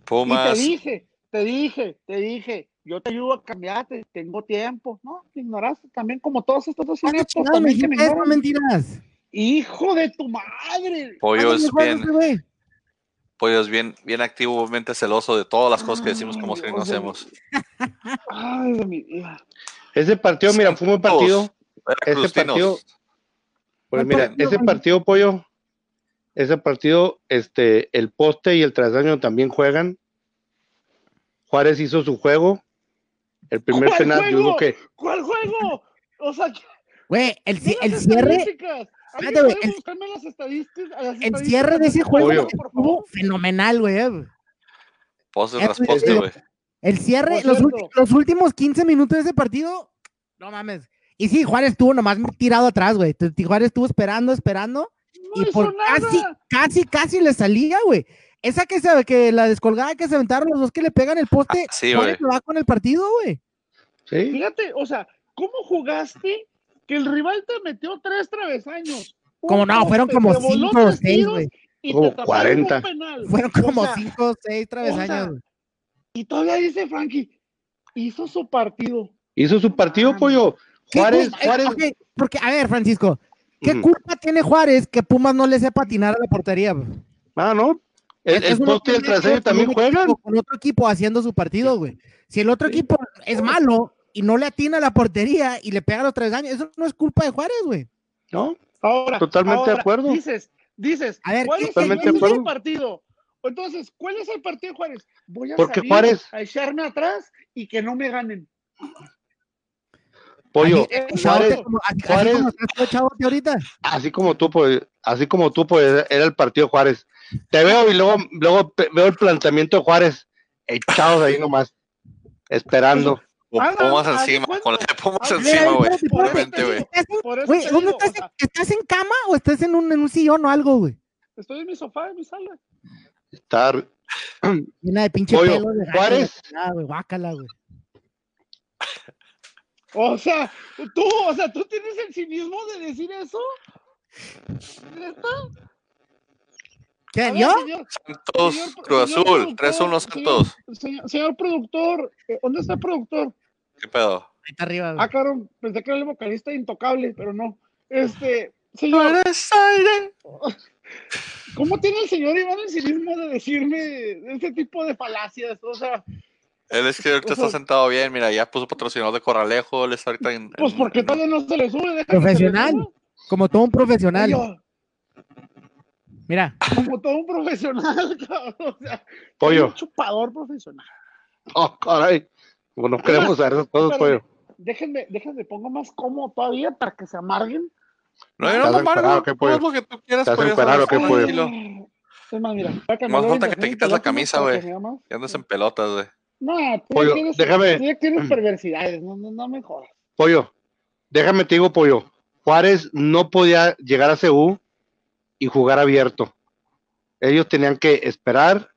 Pumas. Y te dije, te dije, te dije, yo te ayudo a cambiarte, tengo tiempo, ¿no? Te ignoraste también como todos estos dos años. No, me mentiras. Hijo de tu madre. Pollo es bien. Pollo es bien, bien activamente celoso de todas las cosas que decimos como si no hacemos. Ay, de mi vida. Ese partido, mira, fue un partido. Ese partido. Pues mira, ese partido, pollo, ese partido, este, el poste y el trasaño también juegan. Juárez hizo su juego, el primer penal, juego? que. ¿Cuál juego? O sea, güey, el, el cierre. El, el cierre de ese juego estuvo fenomenal, güey. Poste tras poste, güey. El cierre, los, los, últimos 15 minutos de ese partido, no mames. Y sí, Juárez estuvo nomás tirado atrás, güey. Juárez estuvo esperando, esperando. y por casi, casi, casi le salía, güey. Esa que se que la descolgada que se aventaron los dos que le pegan el poste, ah, sí, güey. va con el partido, güey. ¿Sí? Fíjate, o sea, ¿cómo jugaste que el rival te metió tres travesaños? Como no, fueron como cinco o seis, güey. Como 40. Fueron como cinco o seis travesaños. y todavía dice Frankie, hizo su partido. Hizo su partido, pollo. Juárez, Juárez. porque, a ver, Francisco, ¿qué culpa tiene Juárez que Pumas no le sepa atinar a la portería? Ah, no, el, poste y el trasero también juegan. Con otro equipo haciendo su partido, güey. Si el otro equipo es malo y no le atina a la portería y le pega los tres años, eso no es culpa de Juárez, güey. ¿No? Ahora, totalmente de acuerdo. Dices, dices, a ver, ¿cuál es el partido? Entonces, ¿cuál es el partido de Juárez? Voy a Porque salir Juárez- a echarme atrás y que no me ganen. Pollo, Juárez, como- así, así Juárez- como tú, Chavote, ahorita. así como tú, pues, así como tú, pues, era el partido de Juárez. Te veo y luego, luego veo el planteamiento de Juárez, echados ahí nomás, esperando. Pumas encima, con la de Pumas encima, güey. Obviamente, te güey. ¿Estás en, Por eso güey, te ¿dónde digo, estás? o sea- ¿Estás en cama o estás en un, en un sillón o algo, güey? Estoy en mi sofá, en mi sala. Estar, Llena de pinche Pollo, pelo de Juárez. Güey, guácala, güey. O sea, tú, o sea, tú tienes el cinismo de decir eso. ¿Qué, ver, yo? señor, Santos, señor- Cruz señor Azul, productor, 3-1 Santos. Señor, señor productor, eh, ¿dónde está el productor? ¿Qué pedo? Ahí está arriba, güey. Ah, cabrón, pensé que era el vocalista intocable, pero no. Este, señor, Eres aire. ¿cómo tiene el señor Iván el cinismo de decirme este tipo de falacias? O sea, Él es que ahorita O sea- está sentado bien, mira, ya puso patrocinador de Corralejo, él está ahorita en... pues en- porque en- todavía no se le sube. se le Profesional. suba. Como todo un profesional. Oye, Mira, como todo un profesional, cabrón. O sea, Pollo. un chupador profesional. oh, caray, bueno, no queremos saber esas cosas, pollo. Déjenme, déjenme, pongo más cómodo todavía para que se amarguen. No, no ¿Estás me amargo, emperado o qué, tú pollo? haz lo que tú quieras, ¿Estás pollo, emperado o qué, sabes, pollo? tranquilo. Es más, mira, falta que te del quites la camisa, güey. Ya andas en pelotas, güey. No, tú Pollo, tienes, déjame- tú ya tienes perversidades, no, no, no me jodas. Pollo, déjame te digo, pollo. Juárez no podía llegar a CU y jugar abierto. Ellos tenían que esperar,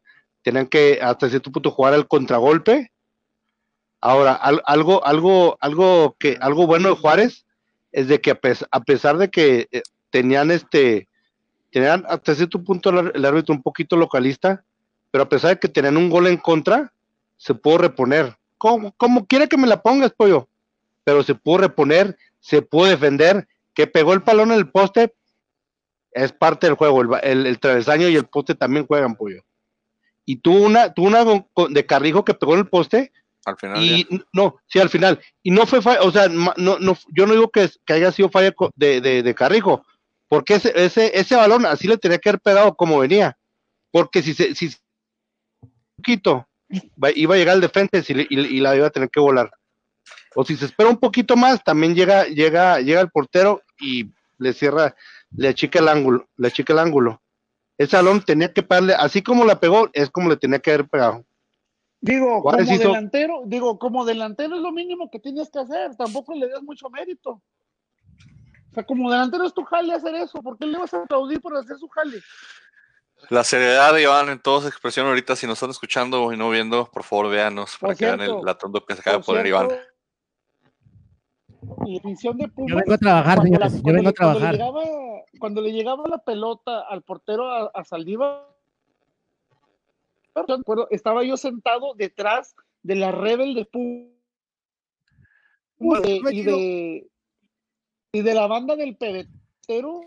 tenían que hasta cierto punto jugar al contragolpe. Ahora, al- algo, algo, algo que, algo bueno de Juárez es de que a, pes- a pesar de que eh, tenían este, tenían hasta cierto punto el, árbitro un poquito localista, pero a pesar de que tenían un gol en contra, se pudo reponer. Como, como quiera que me la pongas, pollo pero se pudo reponer, se pudo defender, que pegó el balón en el poste, es parte del juego, el, el- el travesaño y el poste también juegan, pollo. Y tuvo una, tuvo una de Carrijo que pegó en el poste, Al final y ya. no, sí, al final, y no fue falla, o sea, no, no, yo no digo que, que haya sido falla de, de, de Carrijo, porque ese, ese, ese balón así le tenía que haber pegado como venía, porque si se, si un poquito, iba a llegar el defensa y, le- y- y la iba a tener que volar. O si se espera un poquito más, también llega, llega, llega el portero y le cierra, le achica el ángulo, le achica el ángulo. Ese balón tenía que pegarle, así como la pegó, es como le tenía que haber pegado. Digo, Juárez como hizo- delantero, digo, como delantero es lo mínimo que tienes que hacer, tampoco le das mucho mérito. O sea, como delantero es tu jale hacer eso, ¿por qué le vas a aplaudir por hacer su jale? La seriedad de Iván en toda su expresión ahorita, si nos están escuchando y no viendo, por favor véanos para Por que vean el latón que se acaba de poner Iván. cierto, La afición de Pumas, yo vengo a trabajar, señores. Yo vengo a le, cuando le trabajar. llegaba, cuando le llegaba la pelota al portero a, a Saldívar, yo recuerdo, estaba yo sentado detrás de la rebel de Pumas y de, y de, y de la banda del pebetero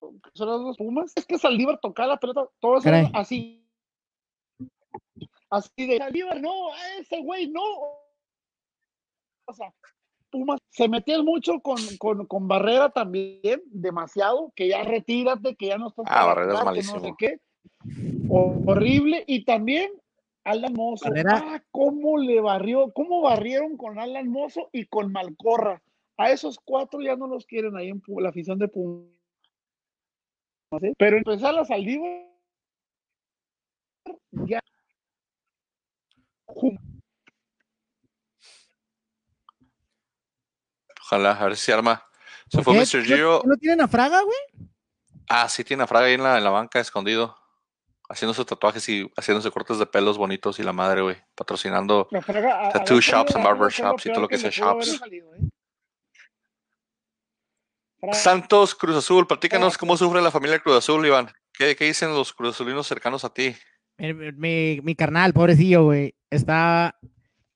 que son las dos Pumas, es que Saldívar tocaba la pelota, todos eran así. Así de Saldívar, no, ese güey, no. O sea, Pumas se metían mucho con, con, con Barrera también, demasiado, que ya retírate, que ya no estás Ah, Barrera es no sé malísimo. qué. Ho- Horrible. Y también Alan Mozo. Ah, cómo le barrió, cómo barrieron con Alan Mozo y con Malcorra. A esos cuatro ya no los quieren ahí en la afición de Pumas. ¿sí? Pero empezar a Saldívar ya Ojalá, a ver si se arma. Se ¿Por fue? Mr. ¿No- Gio. ¿No tienen a Fraga, güey? Ah, sí, tiene a Fraga ahí en la, en la banca escondido. Haciendo sus tatuajes y haciéndose cortes de pelos bonitos y la madre, güey. Patrocinando. A- Tattoo shops and barber shops y todo lo que sea shops. salido, ¿eh? Santos Cruz Azul, platícanos Ah. cómo sufre la familia Cruz Azul, Iván. ¿Qué, qué dicen los Cruz Azulinos cercanos a ti? Mi, mi, mi carnal, pobrecillo, güey. Está.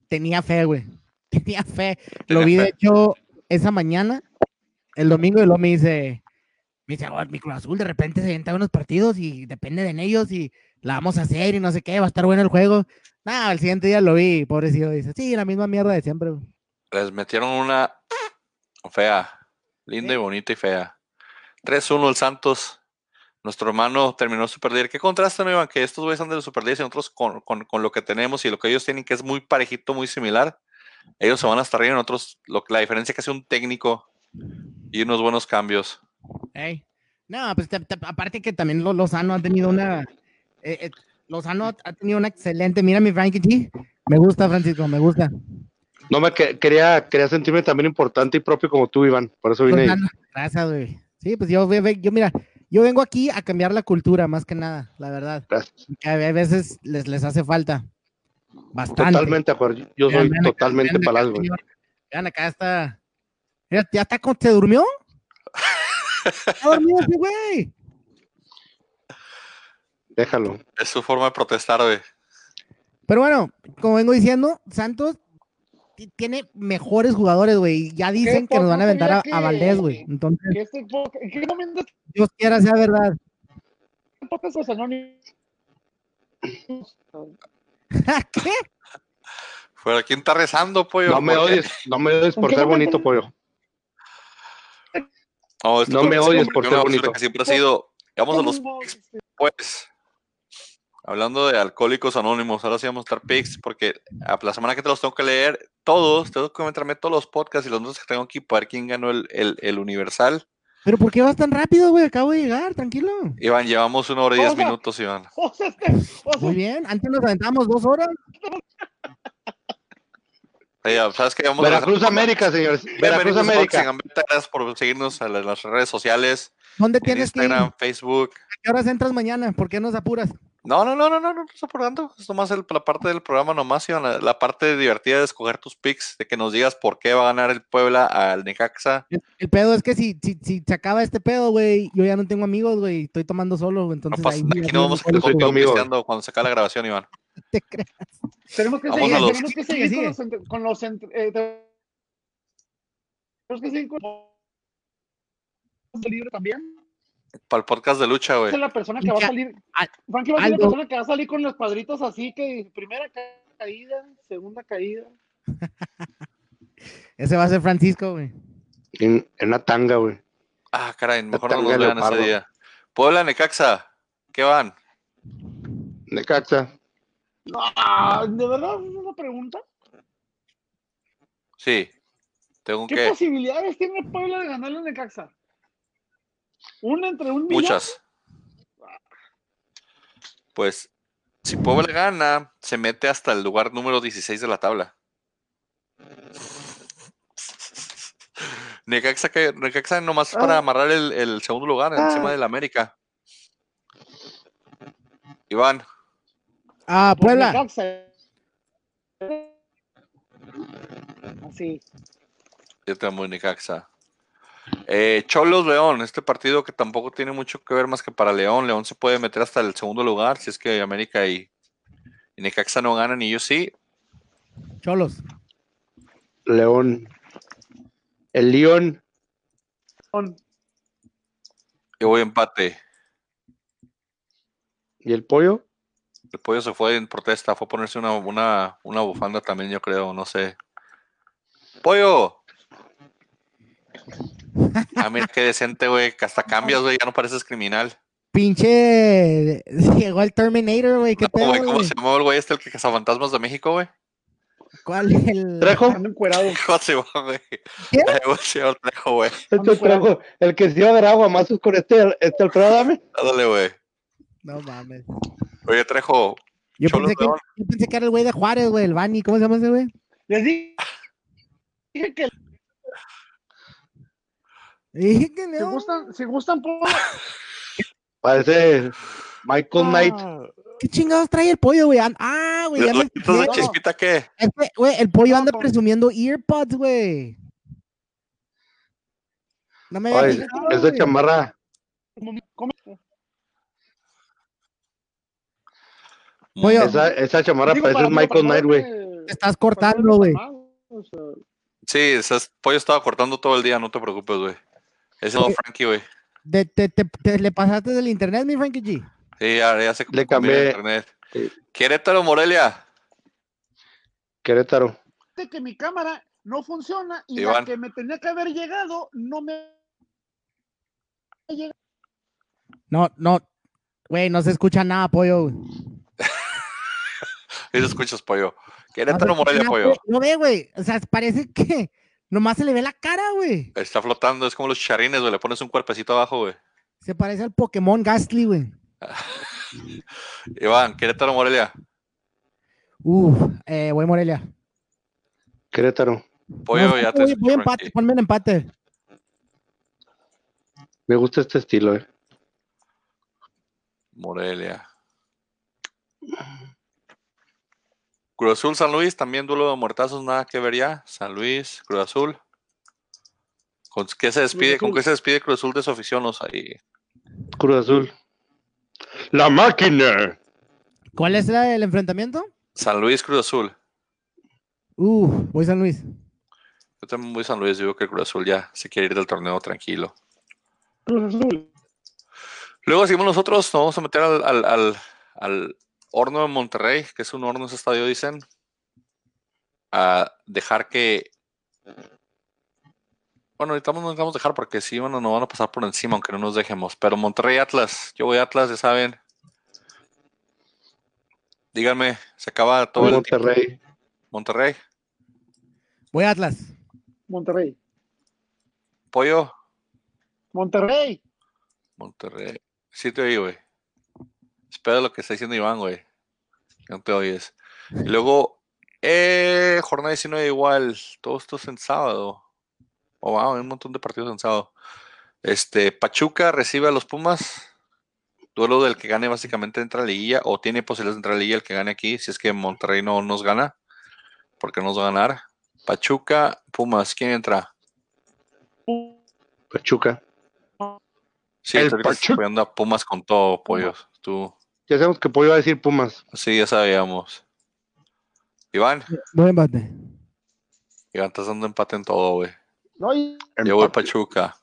Tenía fe, güey. Tenía fe. Lo vi, de hecho, esa mañana, el domingo, y luego me dice. Me dice, "Oh, mi Cruz Azul de repente se entra unos partidos y depende de ellos y la vamos a hacer y no sé qué, va a estar bueno el juego. Nada, el siguiente día lo vi, pobrecillo. Dice, sí, la misma mierda de siempre. Les metieron una fea, linda y bonita y fea. 3-1 el Santos. Nuestro hermano terminó super líder. ¿Qué contraste, no, Iván? Que estos güeyes andan de super líderes y nosotros con, con, lo que tenemos y lo que ellos tienen, que es muy parejito, muy similar. Ellos se van hasta arriba, nosotros, lo, la diferencia que hace un técnico y unos buenos cambios. No, pues aparte que también Lozano ha tenido una. Eh, eh, Lozano ha tenido una excelente. Mira mi Frankie G. Me gusta, Francisco, me gusta. No, me quería, quería sentirme también importante y propio como tú, Iván. Por eso vine ahí. Gracias, güey. Sí, pues yo, yo, mira, yo vengo aquí a cambiar la cultura, más que nada, la verdad. Gracias. a veces les, les hace falta. Bastante. Totalmente, Yo soy totalmente algo. Vean, acá está. Mira, ya está, ¿se durmió? Está dormido ese güey. Déjalo. Es su forma de protestar, güey. Pero bueno, como vengo diciendo, Santos tiene mejores jugadores, güey. Ya dicen que nos van a aventar a, Valdés, güey. Entonces, ¿en qué? Dios quiera sea verdad. ¿Qué? Fuera, ¿quién está rezando, pollo? No me odies, no me odies por ser bonito, pollo. No me odies por ser bonito. siempre ha sido. Vamos a los pues. Hablando de alcohólicos anónimos, ahora sí vamos a estar pics, porque a la semana que te los tengo que leer todos, tengo que meterme todos los podcasts y los números que tengo aquí para ver quién ganó el, el, Universal. Pero ¿por qué vas tan rápido, güey? Acabo de llegar, tranquilo. Iván, llevamos una hora y diez minutos, Iván. Muy bien, antes nos aventamos dos horas. ¿Sabes qué? Vamos Veracruz América, señores. Veracruz América. Gracias por seguirnos en las redes sociales. ¿Dónde tienes Instagram, Facebook. ¿A qué horas entras mañana? ¿Por qué nos apuras? No, no, no, no, no, no, no apurando. Es nomás el, la parte del programa, nomás, la, la, parte divertida de escoger tus picks, de que nos digas por qué va a ganar el Puebla al Necaxa. El, pedo es que si, si, si, se acaba este pedo, güey, yo ya no tengo amigos, güey, estoy tomando solo, entonces no, ahí, Aquí no vamos a estar contigo cuando se acabe la grabación, Iván. Te creas. Tenemos que seguir, tenemos que seguir con los, con los eh, tenemos que seguir con los libre también. Para el podcast de lucha, güey. Es la persona que va a salir. Frankie va a ser la persona que va a salir con los cuadritos así que primera caída, segunda caída. Ese va a ser Francisco, güey. En, en, una tanga, güey. Ah, caray, mejor no nos vean ese día. Puebla, Necaxa, ¿qué van? Necaxa. No, ¿De verdad es una pregunta? Sí. Tengo ¿Qué posibilidades tiene Puebla de ganarle a Necaxa? ¿Una entre un millón? Muchas. Pues, si Puebla gana, se mete hasta el lugar número 16 de la tabla. Necaxa, que, Necaxa nomás para ah. amarrar el, segundo lugar encima ah. del América. Iván. Ah, Puebla. Sí. Yo tengo Necaxa. Eh, Cholos León, este partido que tampoco tiene mucho que ver más que para León. León se puede meter hasta el segundo lugar si es que América y, Necaxa no ganan y ellos sí. Cholos. León. El León. Yo voy empate. ¿Y el pollo? El pollo se fue en protesta, fue a ponerse una, una, una bufanda también, yo creo, no sé. Pollo. Ah, mira qué decente, güey. Que hasta cambias, güey. Ya no pareces criminal. Pinche. Llegó el Terminator, güey. ¿Qué no, güey, ¿Cómo se llamó el güey este, el que fantasmas de México, güey? ¿Cuál? El. Trejo. Encuerado. güey. ¿Qué? Señor Trejo, güey. Este Trejo, el que se iba a ver agua más con este, este Alfredo Dame. Dale, güey. No mames. Oye, Trejo. Yo pensé, que, yo pensé que era el güey de Juárez, güey, el Bani. ¿Cómo se llama ese güey? Les dije que Dije que no. gustan, si gustan, por... Parece Michael ah, Knight. ¿Qué chingados trae el pollo, güey? Ah, güey, ya me chispita qué? Este, güey, el pollo anda presumiendo earpods, güey. No me Oye, es de chamarra. Pollo. Esa, esa chamarra parece Michael Knight, güey. Estás cortando, güey. Sí, ese pollo estaba cortando todo el día, no te preocupes, güey. Ese es Frankie, güey. ¿Te, te, te, le pasaste del internet, mi Frankie G? Sí, ya, ya se le cambié internet. Querétaro, Morelia. Querétaro. Que mi cámara no funciona y la que me tenía que haber llegado no me No, no, güey, no se escucha nada, pollo. ¿Y se escuchas, pollo? Querétaro, Morelia, pollo. No ve, güey. O sea, parece que nomás se le ve la cara, güey. Está flotando, es como los charines, güey. Le pones un cuerpecito abajo, güey. Se parece al Pokémon Gastly, güey. Iván, Querétaro, Morelia. Uf, eh, voy Morelia. Querétaro. Pollo, ya te voy, voy empate, ponme el empate. Me gusta este estilo, eh. Morelia. Cruz Azul, San Luis, también duelo de muertazos, nada que ver ya. San Luis, Cruz Azul. ¿Con qué se despide? ¿Con qué se despide Cruz Azul de su afición? ahí? Cruz Azul. La máquina. ¿Cuál es el enfrentamiento? San Luis, Cruz Azul. Uh, voy San Luis. Yo también voy San Luis, digo que Cruz Azul ya se quiere ir del torneo tranquilo. Cruz Azul. Luego seguimos nosotros, nos vamos a meter al, horno de Monterrey, que es un horno ese estadio, dicen. A dejar que. Bueno, ahorita no nos vamos a dejar porque sí, bueno, nos van a pasar por encima, aunque no nos dejemos. Pero Monterrey Atlas, yo voy a Atlas, ya saben. Díganme, se acaba todo Monterrey. Monterrey. Voy a Atlas. Monterrey. Pollo. Monterrey. Monterrey. Sí te oí, güey. Espera lo que está diciendo Iván, güey. No te oyes. Y luego, eh, jornada 19 igual. Todo esto es en sábado. Oh, wow, hay un montón de partidos en sábado. Este, Pachuca recibe a los Pumas. Duelo del que gane básicamente entra a liguilla o tiene posibilidades de entrar a liguilla el que gane aquí si es que Monterrey no nos gana. Porque nos va a ganar. Pachuca, Pumas, ¿quién entra? Pachuca. Sí, el apoyando a Pumas con todo, pollos. Tú. Ya sabemos que Pollo va a decir Pumas. Sí, ya sabíamos. Iván. Buen empate. Iván, estás dando empate en todo, güey. No, y... Yo voy Pachuca.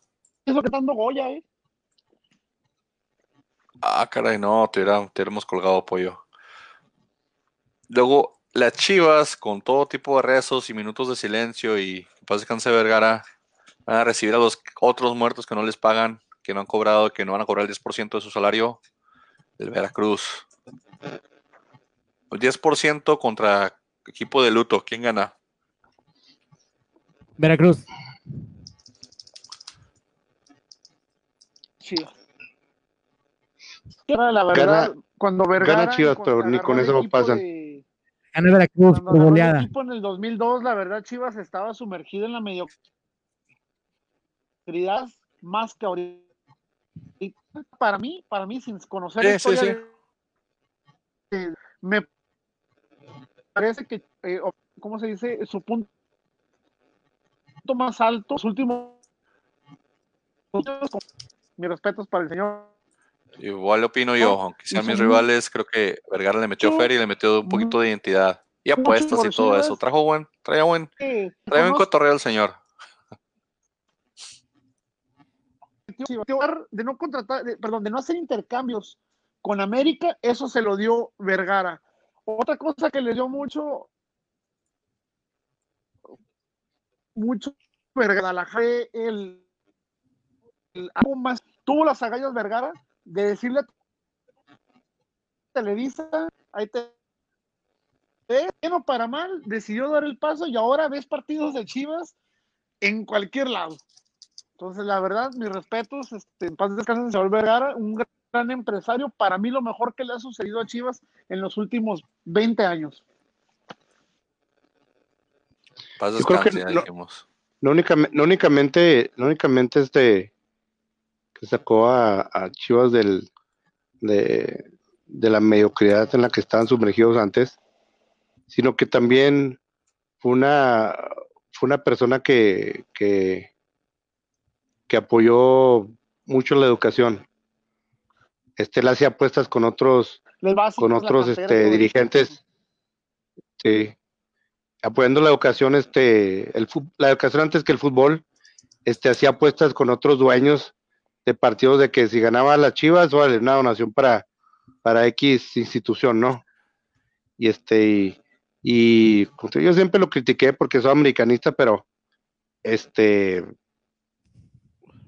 Es lo que está dando Goya, eh. Ah, caray, no, te, hubiéramos colgado pollo. Luego, las Chivas, con todo tipo de rezos y minutos de silencio y que pase Vergara, van a recibir a los otros muertos que no les pagan que no han cobrado, que no van a cobrar el 10% de su salario, el Veracruz. El 10% contra equipo de luto, ¿quién gana? Veracruz. Sí. La verdad, cuando Vergara, gana Chivas, pero ni con eso pasan. Gana Veracruz por goleada. El equipo en el 2002, la verdad, Chivas estaba sumergido en la mediocridad más que ahorita para mí, para mí, sin conocer me parece que, eh, ¿cómo se dice? Su punto más alto, su último mis respetos para el señor. Igual opino yo, aunque sean mis rivales, creo que Vergara le metió feria y le metió un poquito de identidad. Y apuestas y todo eso. Trajo buen, traía buen, traía buen cotorreo el señor. De no contratar, perdón, de no hacer intercambios con América, eso se lo dio Vergara. Otra cosa que le dio mucho, mucho Vergara, el, el algo más, tuvo las agallas Vergara de decirle a Televisa, ahí te bueno para mal, decidió dar el paso y ahora ves partidos de Chivas en cualquier lado. Entonces, la verdad, mis respetos, este, en paz descansen, Saúl Vergara, un gran, empresario, para mí lo mejor que le ha sucedido a Chivas en los últimos 20 años. Paz descansen, ya dijimos. No, únicamente, no únicamente este que sacó a, Chivas del, de, la mediocridad en la que estaban sumergidos antes, sino que también fue una, fue una persona que, que, que apoyó mucho la educación. Este, él hacía apuestas con otros, con otros este, dirigentes. Sí. Apoyando la educación, este, el, la educación antes que el fútbol, este, hacía apuestas con otros dueños de partidos de que si ganaba las Chivas, vale, una donación para, para X institución, ¿no? Y este, y, y yo siempre lo critiqué porque soy americanista, pero este,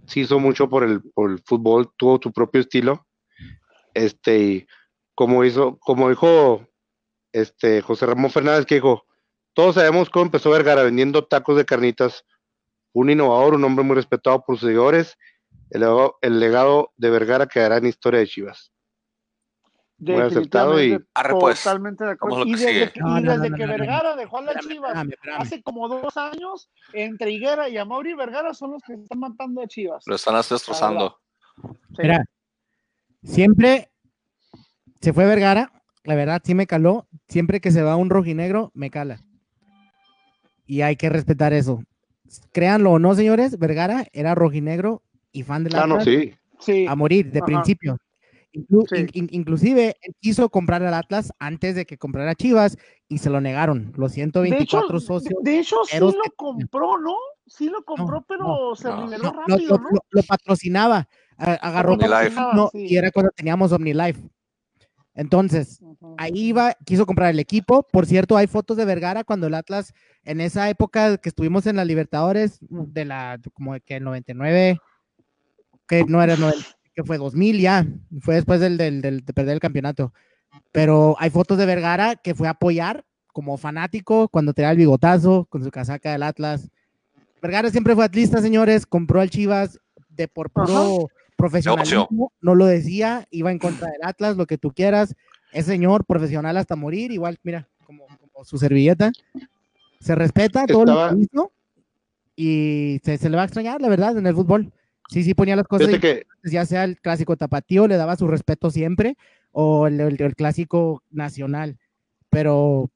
sí hizo mucho por el, fútbol, tuvo su propio estilo. Este, y como hizo, como dijo este José Ramón Fernández, que dijo, todos sabemos cómo empezó Vergara vendiendo tacos de carnitas, un innovador, un hombre muy respetado por sus seguidores, el el legado de Vergara quedará en historia de Chivas. Muy aceptado y pues, totalmente de acuerdo. Y desde, que, y desde que Vergara dejó a la Chivas hace como dos años, entre Higuera y Amaury Vergara son los que están matando a Chivas. Lo están destrozando. Mira, siempre se fue Vergara, la verdad sí me caló. Siempre que se va un rojinegro, me cala. Y hay que respetar eso. Créanlo o no, señores, Vergara era rojinegro y fan de la ah, sí. a morir de principio. Inclusive él quiso comprar al Atlas antes de que comprara Chivas y se lo negaron. Los 124 socios. De hecho, sí lo compró, ¿no? Sí lo compró, pero se reveló rápido, lo, ¿no? Lo, patrocinaba. Agarró no, y era cuando teníamos OmniLife. Entonces, ahí iba, quiso comprar el equipo. Por cierto, hay fotos de Vergara cuando el Atlas, en esa época que estuvimos en la Libertadores, de la, como que el 99, que no era, que fue 2000 ya, fue después del, del, de perder el campeonato. Pero hay fotos de Vergara que fue a apoyar como fanático cuando tenía el bigotazo con su casaca del Atlas. Vergara siempre fue atlista, señores, compró al Chivas de por puro profesionalismo, no lo decía, iba en contra del Atlas, lo que tú quieras. Es señor profesional hasta morir, igual, mira, como, su servilleta. Se respeta todo lo que hizo y se, se, le va a extrañar, la verdad, en el fútbol. Sí, sí, ponía las cosas, ya sea el clásico tapatío, le daba su respeto siempre, o el, clásico nacional. Pero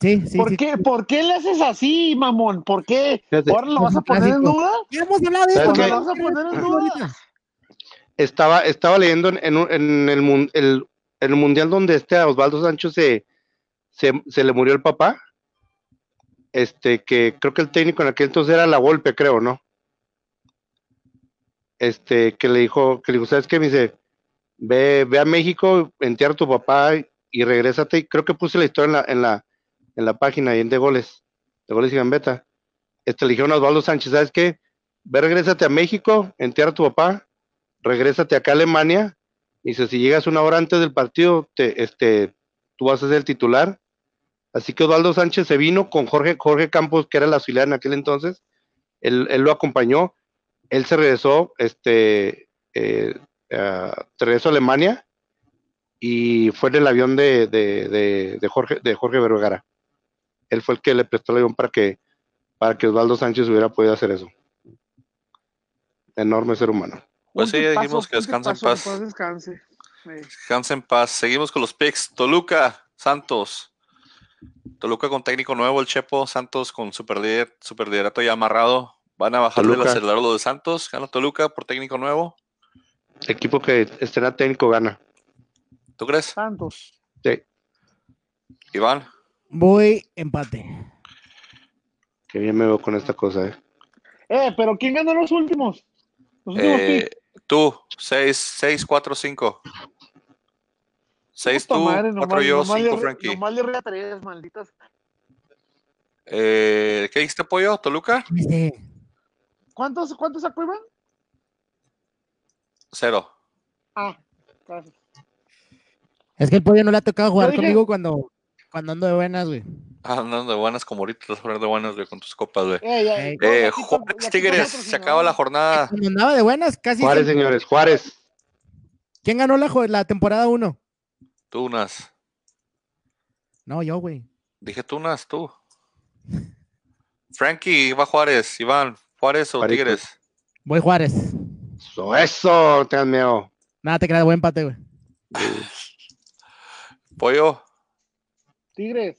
Sí, sí, ¿Por, Qué, ¿Por qué le haces así, mamón? ¿Por qué? ¿Ahora lo vas a poner en duda? Ya hemos hablado de eso. ¿Lo vas a poner en duda? Estaba, estaba leyendo en, en, el, el, el, mundial donde este a Osvaldo Sancho se, se, se, le murió el papá. Este, que creo que el técnico en aquel entonces era la golpe, creo, ¿no? Este, que le dijo, que le dijo, ¿sabes qué? Me dice, ve, ve a México, entierra a tu papá y regrésate. creo que puse la historia en la, en la, en la página y en de goles, de goles y gambeta. Este, le dijeron a Osvaldo Sánchez, ¿sabes qué? Ve, regrésate a México, entierra a tu papá, regrésate acá a Alemania. Y dice, si llegas una hora antes del partido, te, este, tú vas a ser el titular. Así que Osvaldo Sánchez se vino con Jorge, Jorge Campos, que era el auxiliar en aquel entonces. Él, él lo acompañó él se regresó, este, eh, regresó a Alemania y fue en el avión de, de, de, Jorge, de Jorge Vergara. Él fue el que le prestó el avión para que, para que Osvaldo Sánchez hubiera podido hacer eso. Enorme ser humano. Pues sí, ya dijimos que descansa en paz. Descanse. Descansa en paz. Seguimos con los picks. Toluca, Santos. Toluca con técnico nuevo, el Chepo. Santos con super liderato ya amarrado. Van a bajar el acelerador de Santos, gana Toluca por técnico nuevo. Equipo que estrena técnico gana. ¿Tú crees? Santos. Sí. Iván. Voy empate. Qué bien me veo con esta cosa, eh. Eh, pero ¿quién ganó los últimos? Los últimos eh, tú, 6, 6, 4, 5. 6 tú, 4 yo, 5 Frankie. Nomás le ría tres, malditas. Eh, ¿Qué dijiste, Pollo? ¿Toluca? Sí. ¿Cuántos, cuántos acuerdan? Cero. Ah, gracias. Es que el pollo no le ha tocado jugar conmigo cuando, cuando ando de buenas, güey. Ah, andando de buenas como ahorita estás de buenas, güey, con tus copas, güey. Eh, eh, Juárez Tigres, se acaba la jornada. Cuando andaba de buenas, casi. Juárez, señores, Juárez. ¿Quién ganó la, la temporada 1? Tunas. No, yo, güey. Dije Tunas, tú. Frankie, va Juárez, Iván, ¿Juárez o Tigres? Voy Juárez. Eso, eso, te miedo. Nada, te queda buen empate, güey. Pollo. Tigres.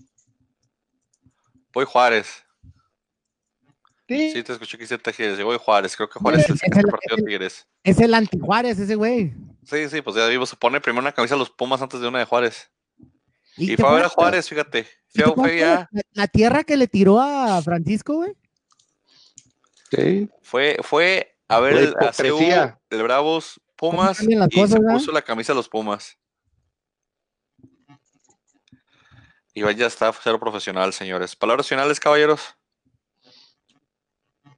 Voy Juárez. ¿Sí? sí, te escuché que hiciste Tigres. Voy Juárez. Creo que Juárez es, el, partido de Tigres. Es el anti-Juárez ese güey. Sí, sí, pues ya vimos. Se pone primero una camisa a los Pumas antes de una de Juárez. Y, fue a ver a Juárez, fíjate. La, la, tierra que le tiró a Francisco, güey. Fue, fue a ver el, el Bravos Pumas y se puso la camisa de los Pumas. Y ya está cero profesional, señores. Palabras finales, caballeros.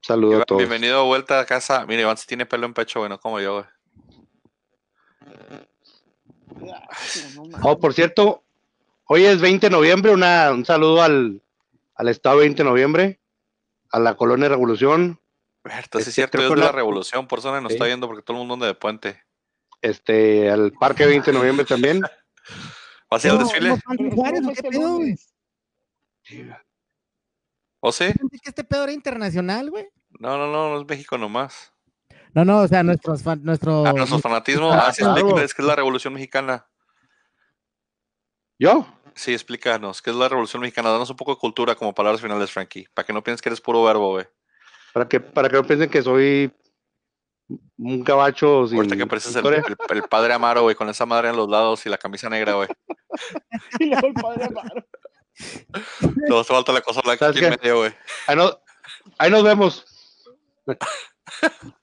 Saludos a todos. Bienvenido de vuelta a casa. Mire, Iván si tiene pelo en pecho, bueno, como yo, Oh, por cierto, hoy es 20 de noviembre, una, un saludo al, al estado 20 de noviembre, a la colonia Revolución. Berta, sí es cierto, es de la Revolución, por eso nos está viendo porque todo el mundo anda de puente. Este, al Parque 20 de noviembre también. ¿Va a ser el desfile? ¿O sí? que este pedo era internacional, güey? No, no, no, no es México nomás. No, no, o sea, nuestros nuestro... Ah, nuestros fanatismos. Ah, sí, es que es la Revolución Mexicana. ¿Yo? Sí, explícanos, ¿qué es la Revolución Mexicana? Danos un poco de cultura como palabras finales, Frankie, para que no pienses que eres puro verbo, güey. Para que, para que no piensen que soy un cabacho sin Ahorita que pareces el, padre Amaro, güey, con esa madre en los lados y la camisa negra, güey. y luego el padre Amaro. Todo se falta la cosa blanca aquí en medio, güey. Ahí, ahí nos vemos.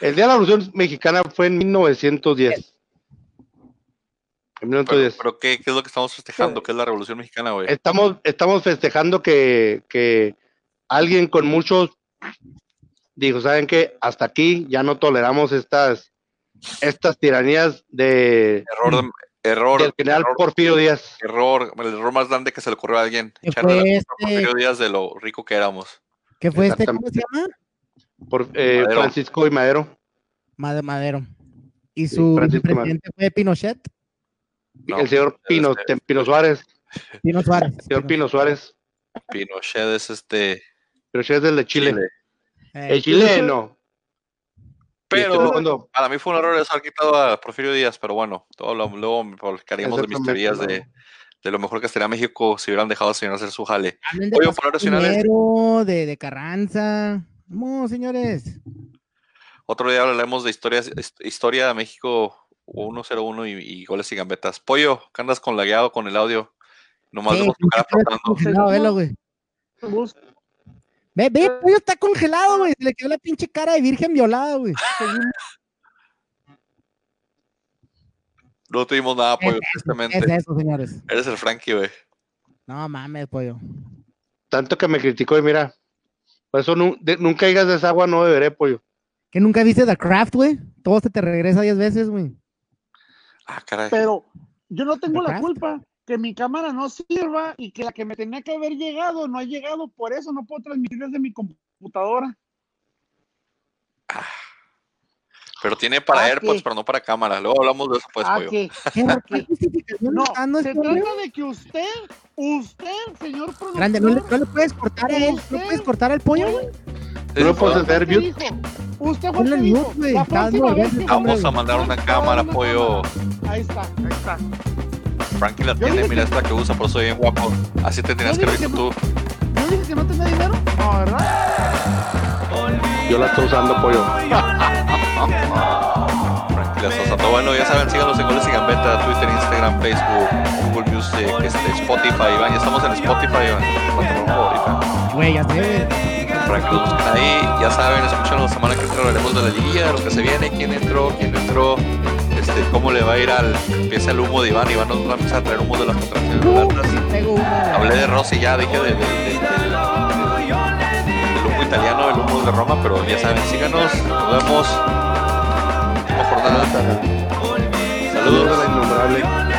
El Día de la Revolución Mexicana fue en 1910. En 1910. Pero, ¿qué, ¿qué, es lo que estamos festejando? ¿Qué es la Revolución Mexicana, güey? Estamos, estamos festejando que, que alguien con muchos dijo, ¿saben qué? Hasta aquí ya no toleramos estas, estas tiranías de... Error, error. Del general Porfirio Díaz. Error, el error más grande que se le ocurrió a alguien. Echarle a este? Porfirio Díaz de lo rico que éramos. ¿Qué fue este? ¿Cómo se llama? Por, eh, Francisco y Madero. Madero. ¿Y su presidente fue Pinochet? el señor Pino, Pino Suárez. Pino Suárez. El señor Pino Suárez. Pinochet es este. Pinochet es del de Chile. Eh, el chileno. Pero para mí fue un error eso haber quitado a Porfirio Díaz, pero bueno, todo lo, luego de mis teorías de, de, lo mejor que estaría México si hubieran dejado al señor hacer su jale. Oye, palabras finales. De, de Carranza. Vamos, señores. Otro día hablaremos de historia, historia de México 101 y, y, goles y gambetas. Pollo, ¿qué andas con lagueado con el audio? Nomás vemos tu cara flotando. Ve, ve, el pollo está congelado, güey. Se le quedó la pinche cara de virgen violada, güey. No tuvimos nada, pollo, tristemente. Es eso, señores. Eres el Frankie, güey. No mames, pollo. Tanto que me criticó y mira, por eso nunca digas de esa agua, no beberé, pollo. ¿Que nunca viste The Craft, güey? Todo se te regresa diez veces, güey. Ah, caray. Pero yo no tengo la culpa que mi cámara no sirva y que la que me tenía que haber llegado no ha llegado, por eso no puedo transmitir desde mi computadora. Ah, pero tiene para AirPods, pero no para cámara. Luego hablamos de eso pues, pollo. no, se trata de que usted, usted, señor productor... Grande, ¿no le, puedes cortar a él? ¿No puedes cortar al pollo, güey? ¿No puedes hacer mute? Usted fue el que Vamos a mandar una cámara, pollo. Ahí está, ahí está. Frankie la tiene, mira esta que usa, por eso soy bien guapo. Así te tienes que ver tú. ¿No dije que no tenía dinero? No, ¿verdad? Yo la estoy usando, pollo. Frankie la está usando. Bueno, ya saben, síganos en Goles y Gambeta, Twitter, Instagram, Facebook, Google Music, este, Spotify, Iván. Ya estamos en Spotify, Iván. Güey, ya sé. Para que lo busquen ahí, ya saben, escuchen la semana que entra hablaremos de la de lo que se viene, quién entró, quién entró este, cómo le va a ir al. Empieza el humo de Iván. Iván nos va a empezar a traer humo de las contracciones uh, Hablé de Rossi ya, dije de, del humo italiano, el humo de Roma, pero ya saben, síganos. Nos vemos. Saludos. Saludos.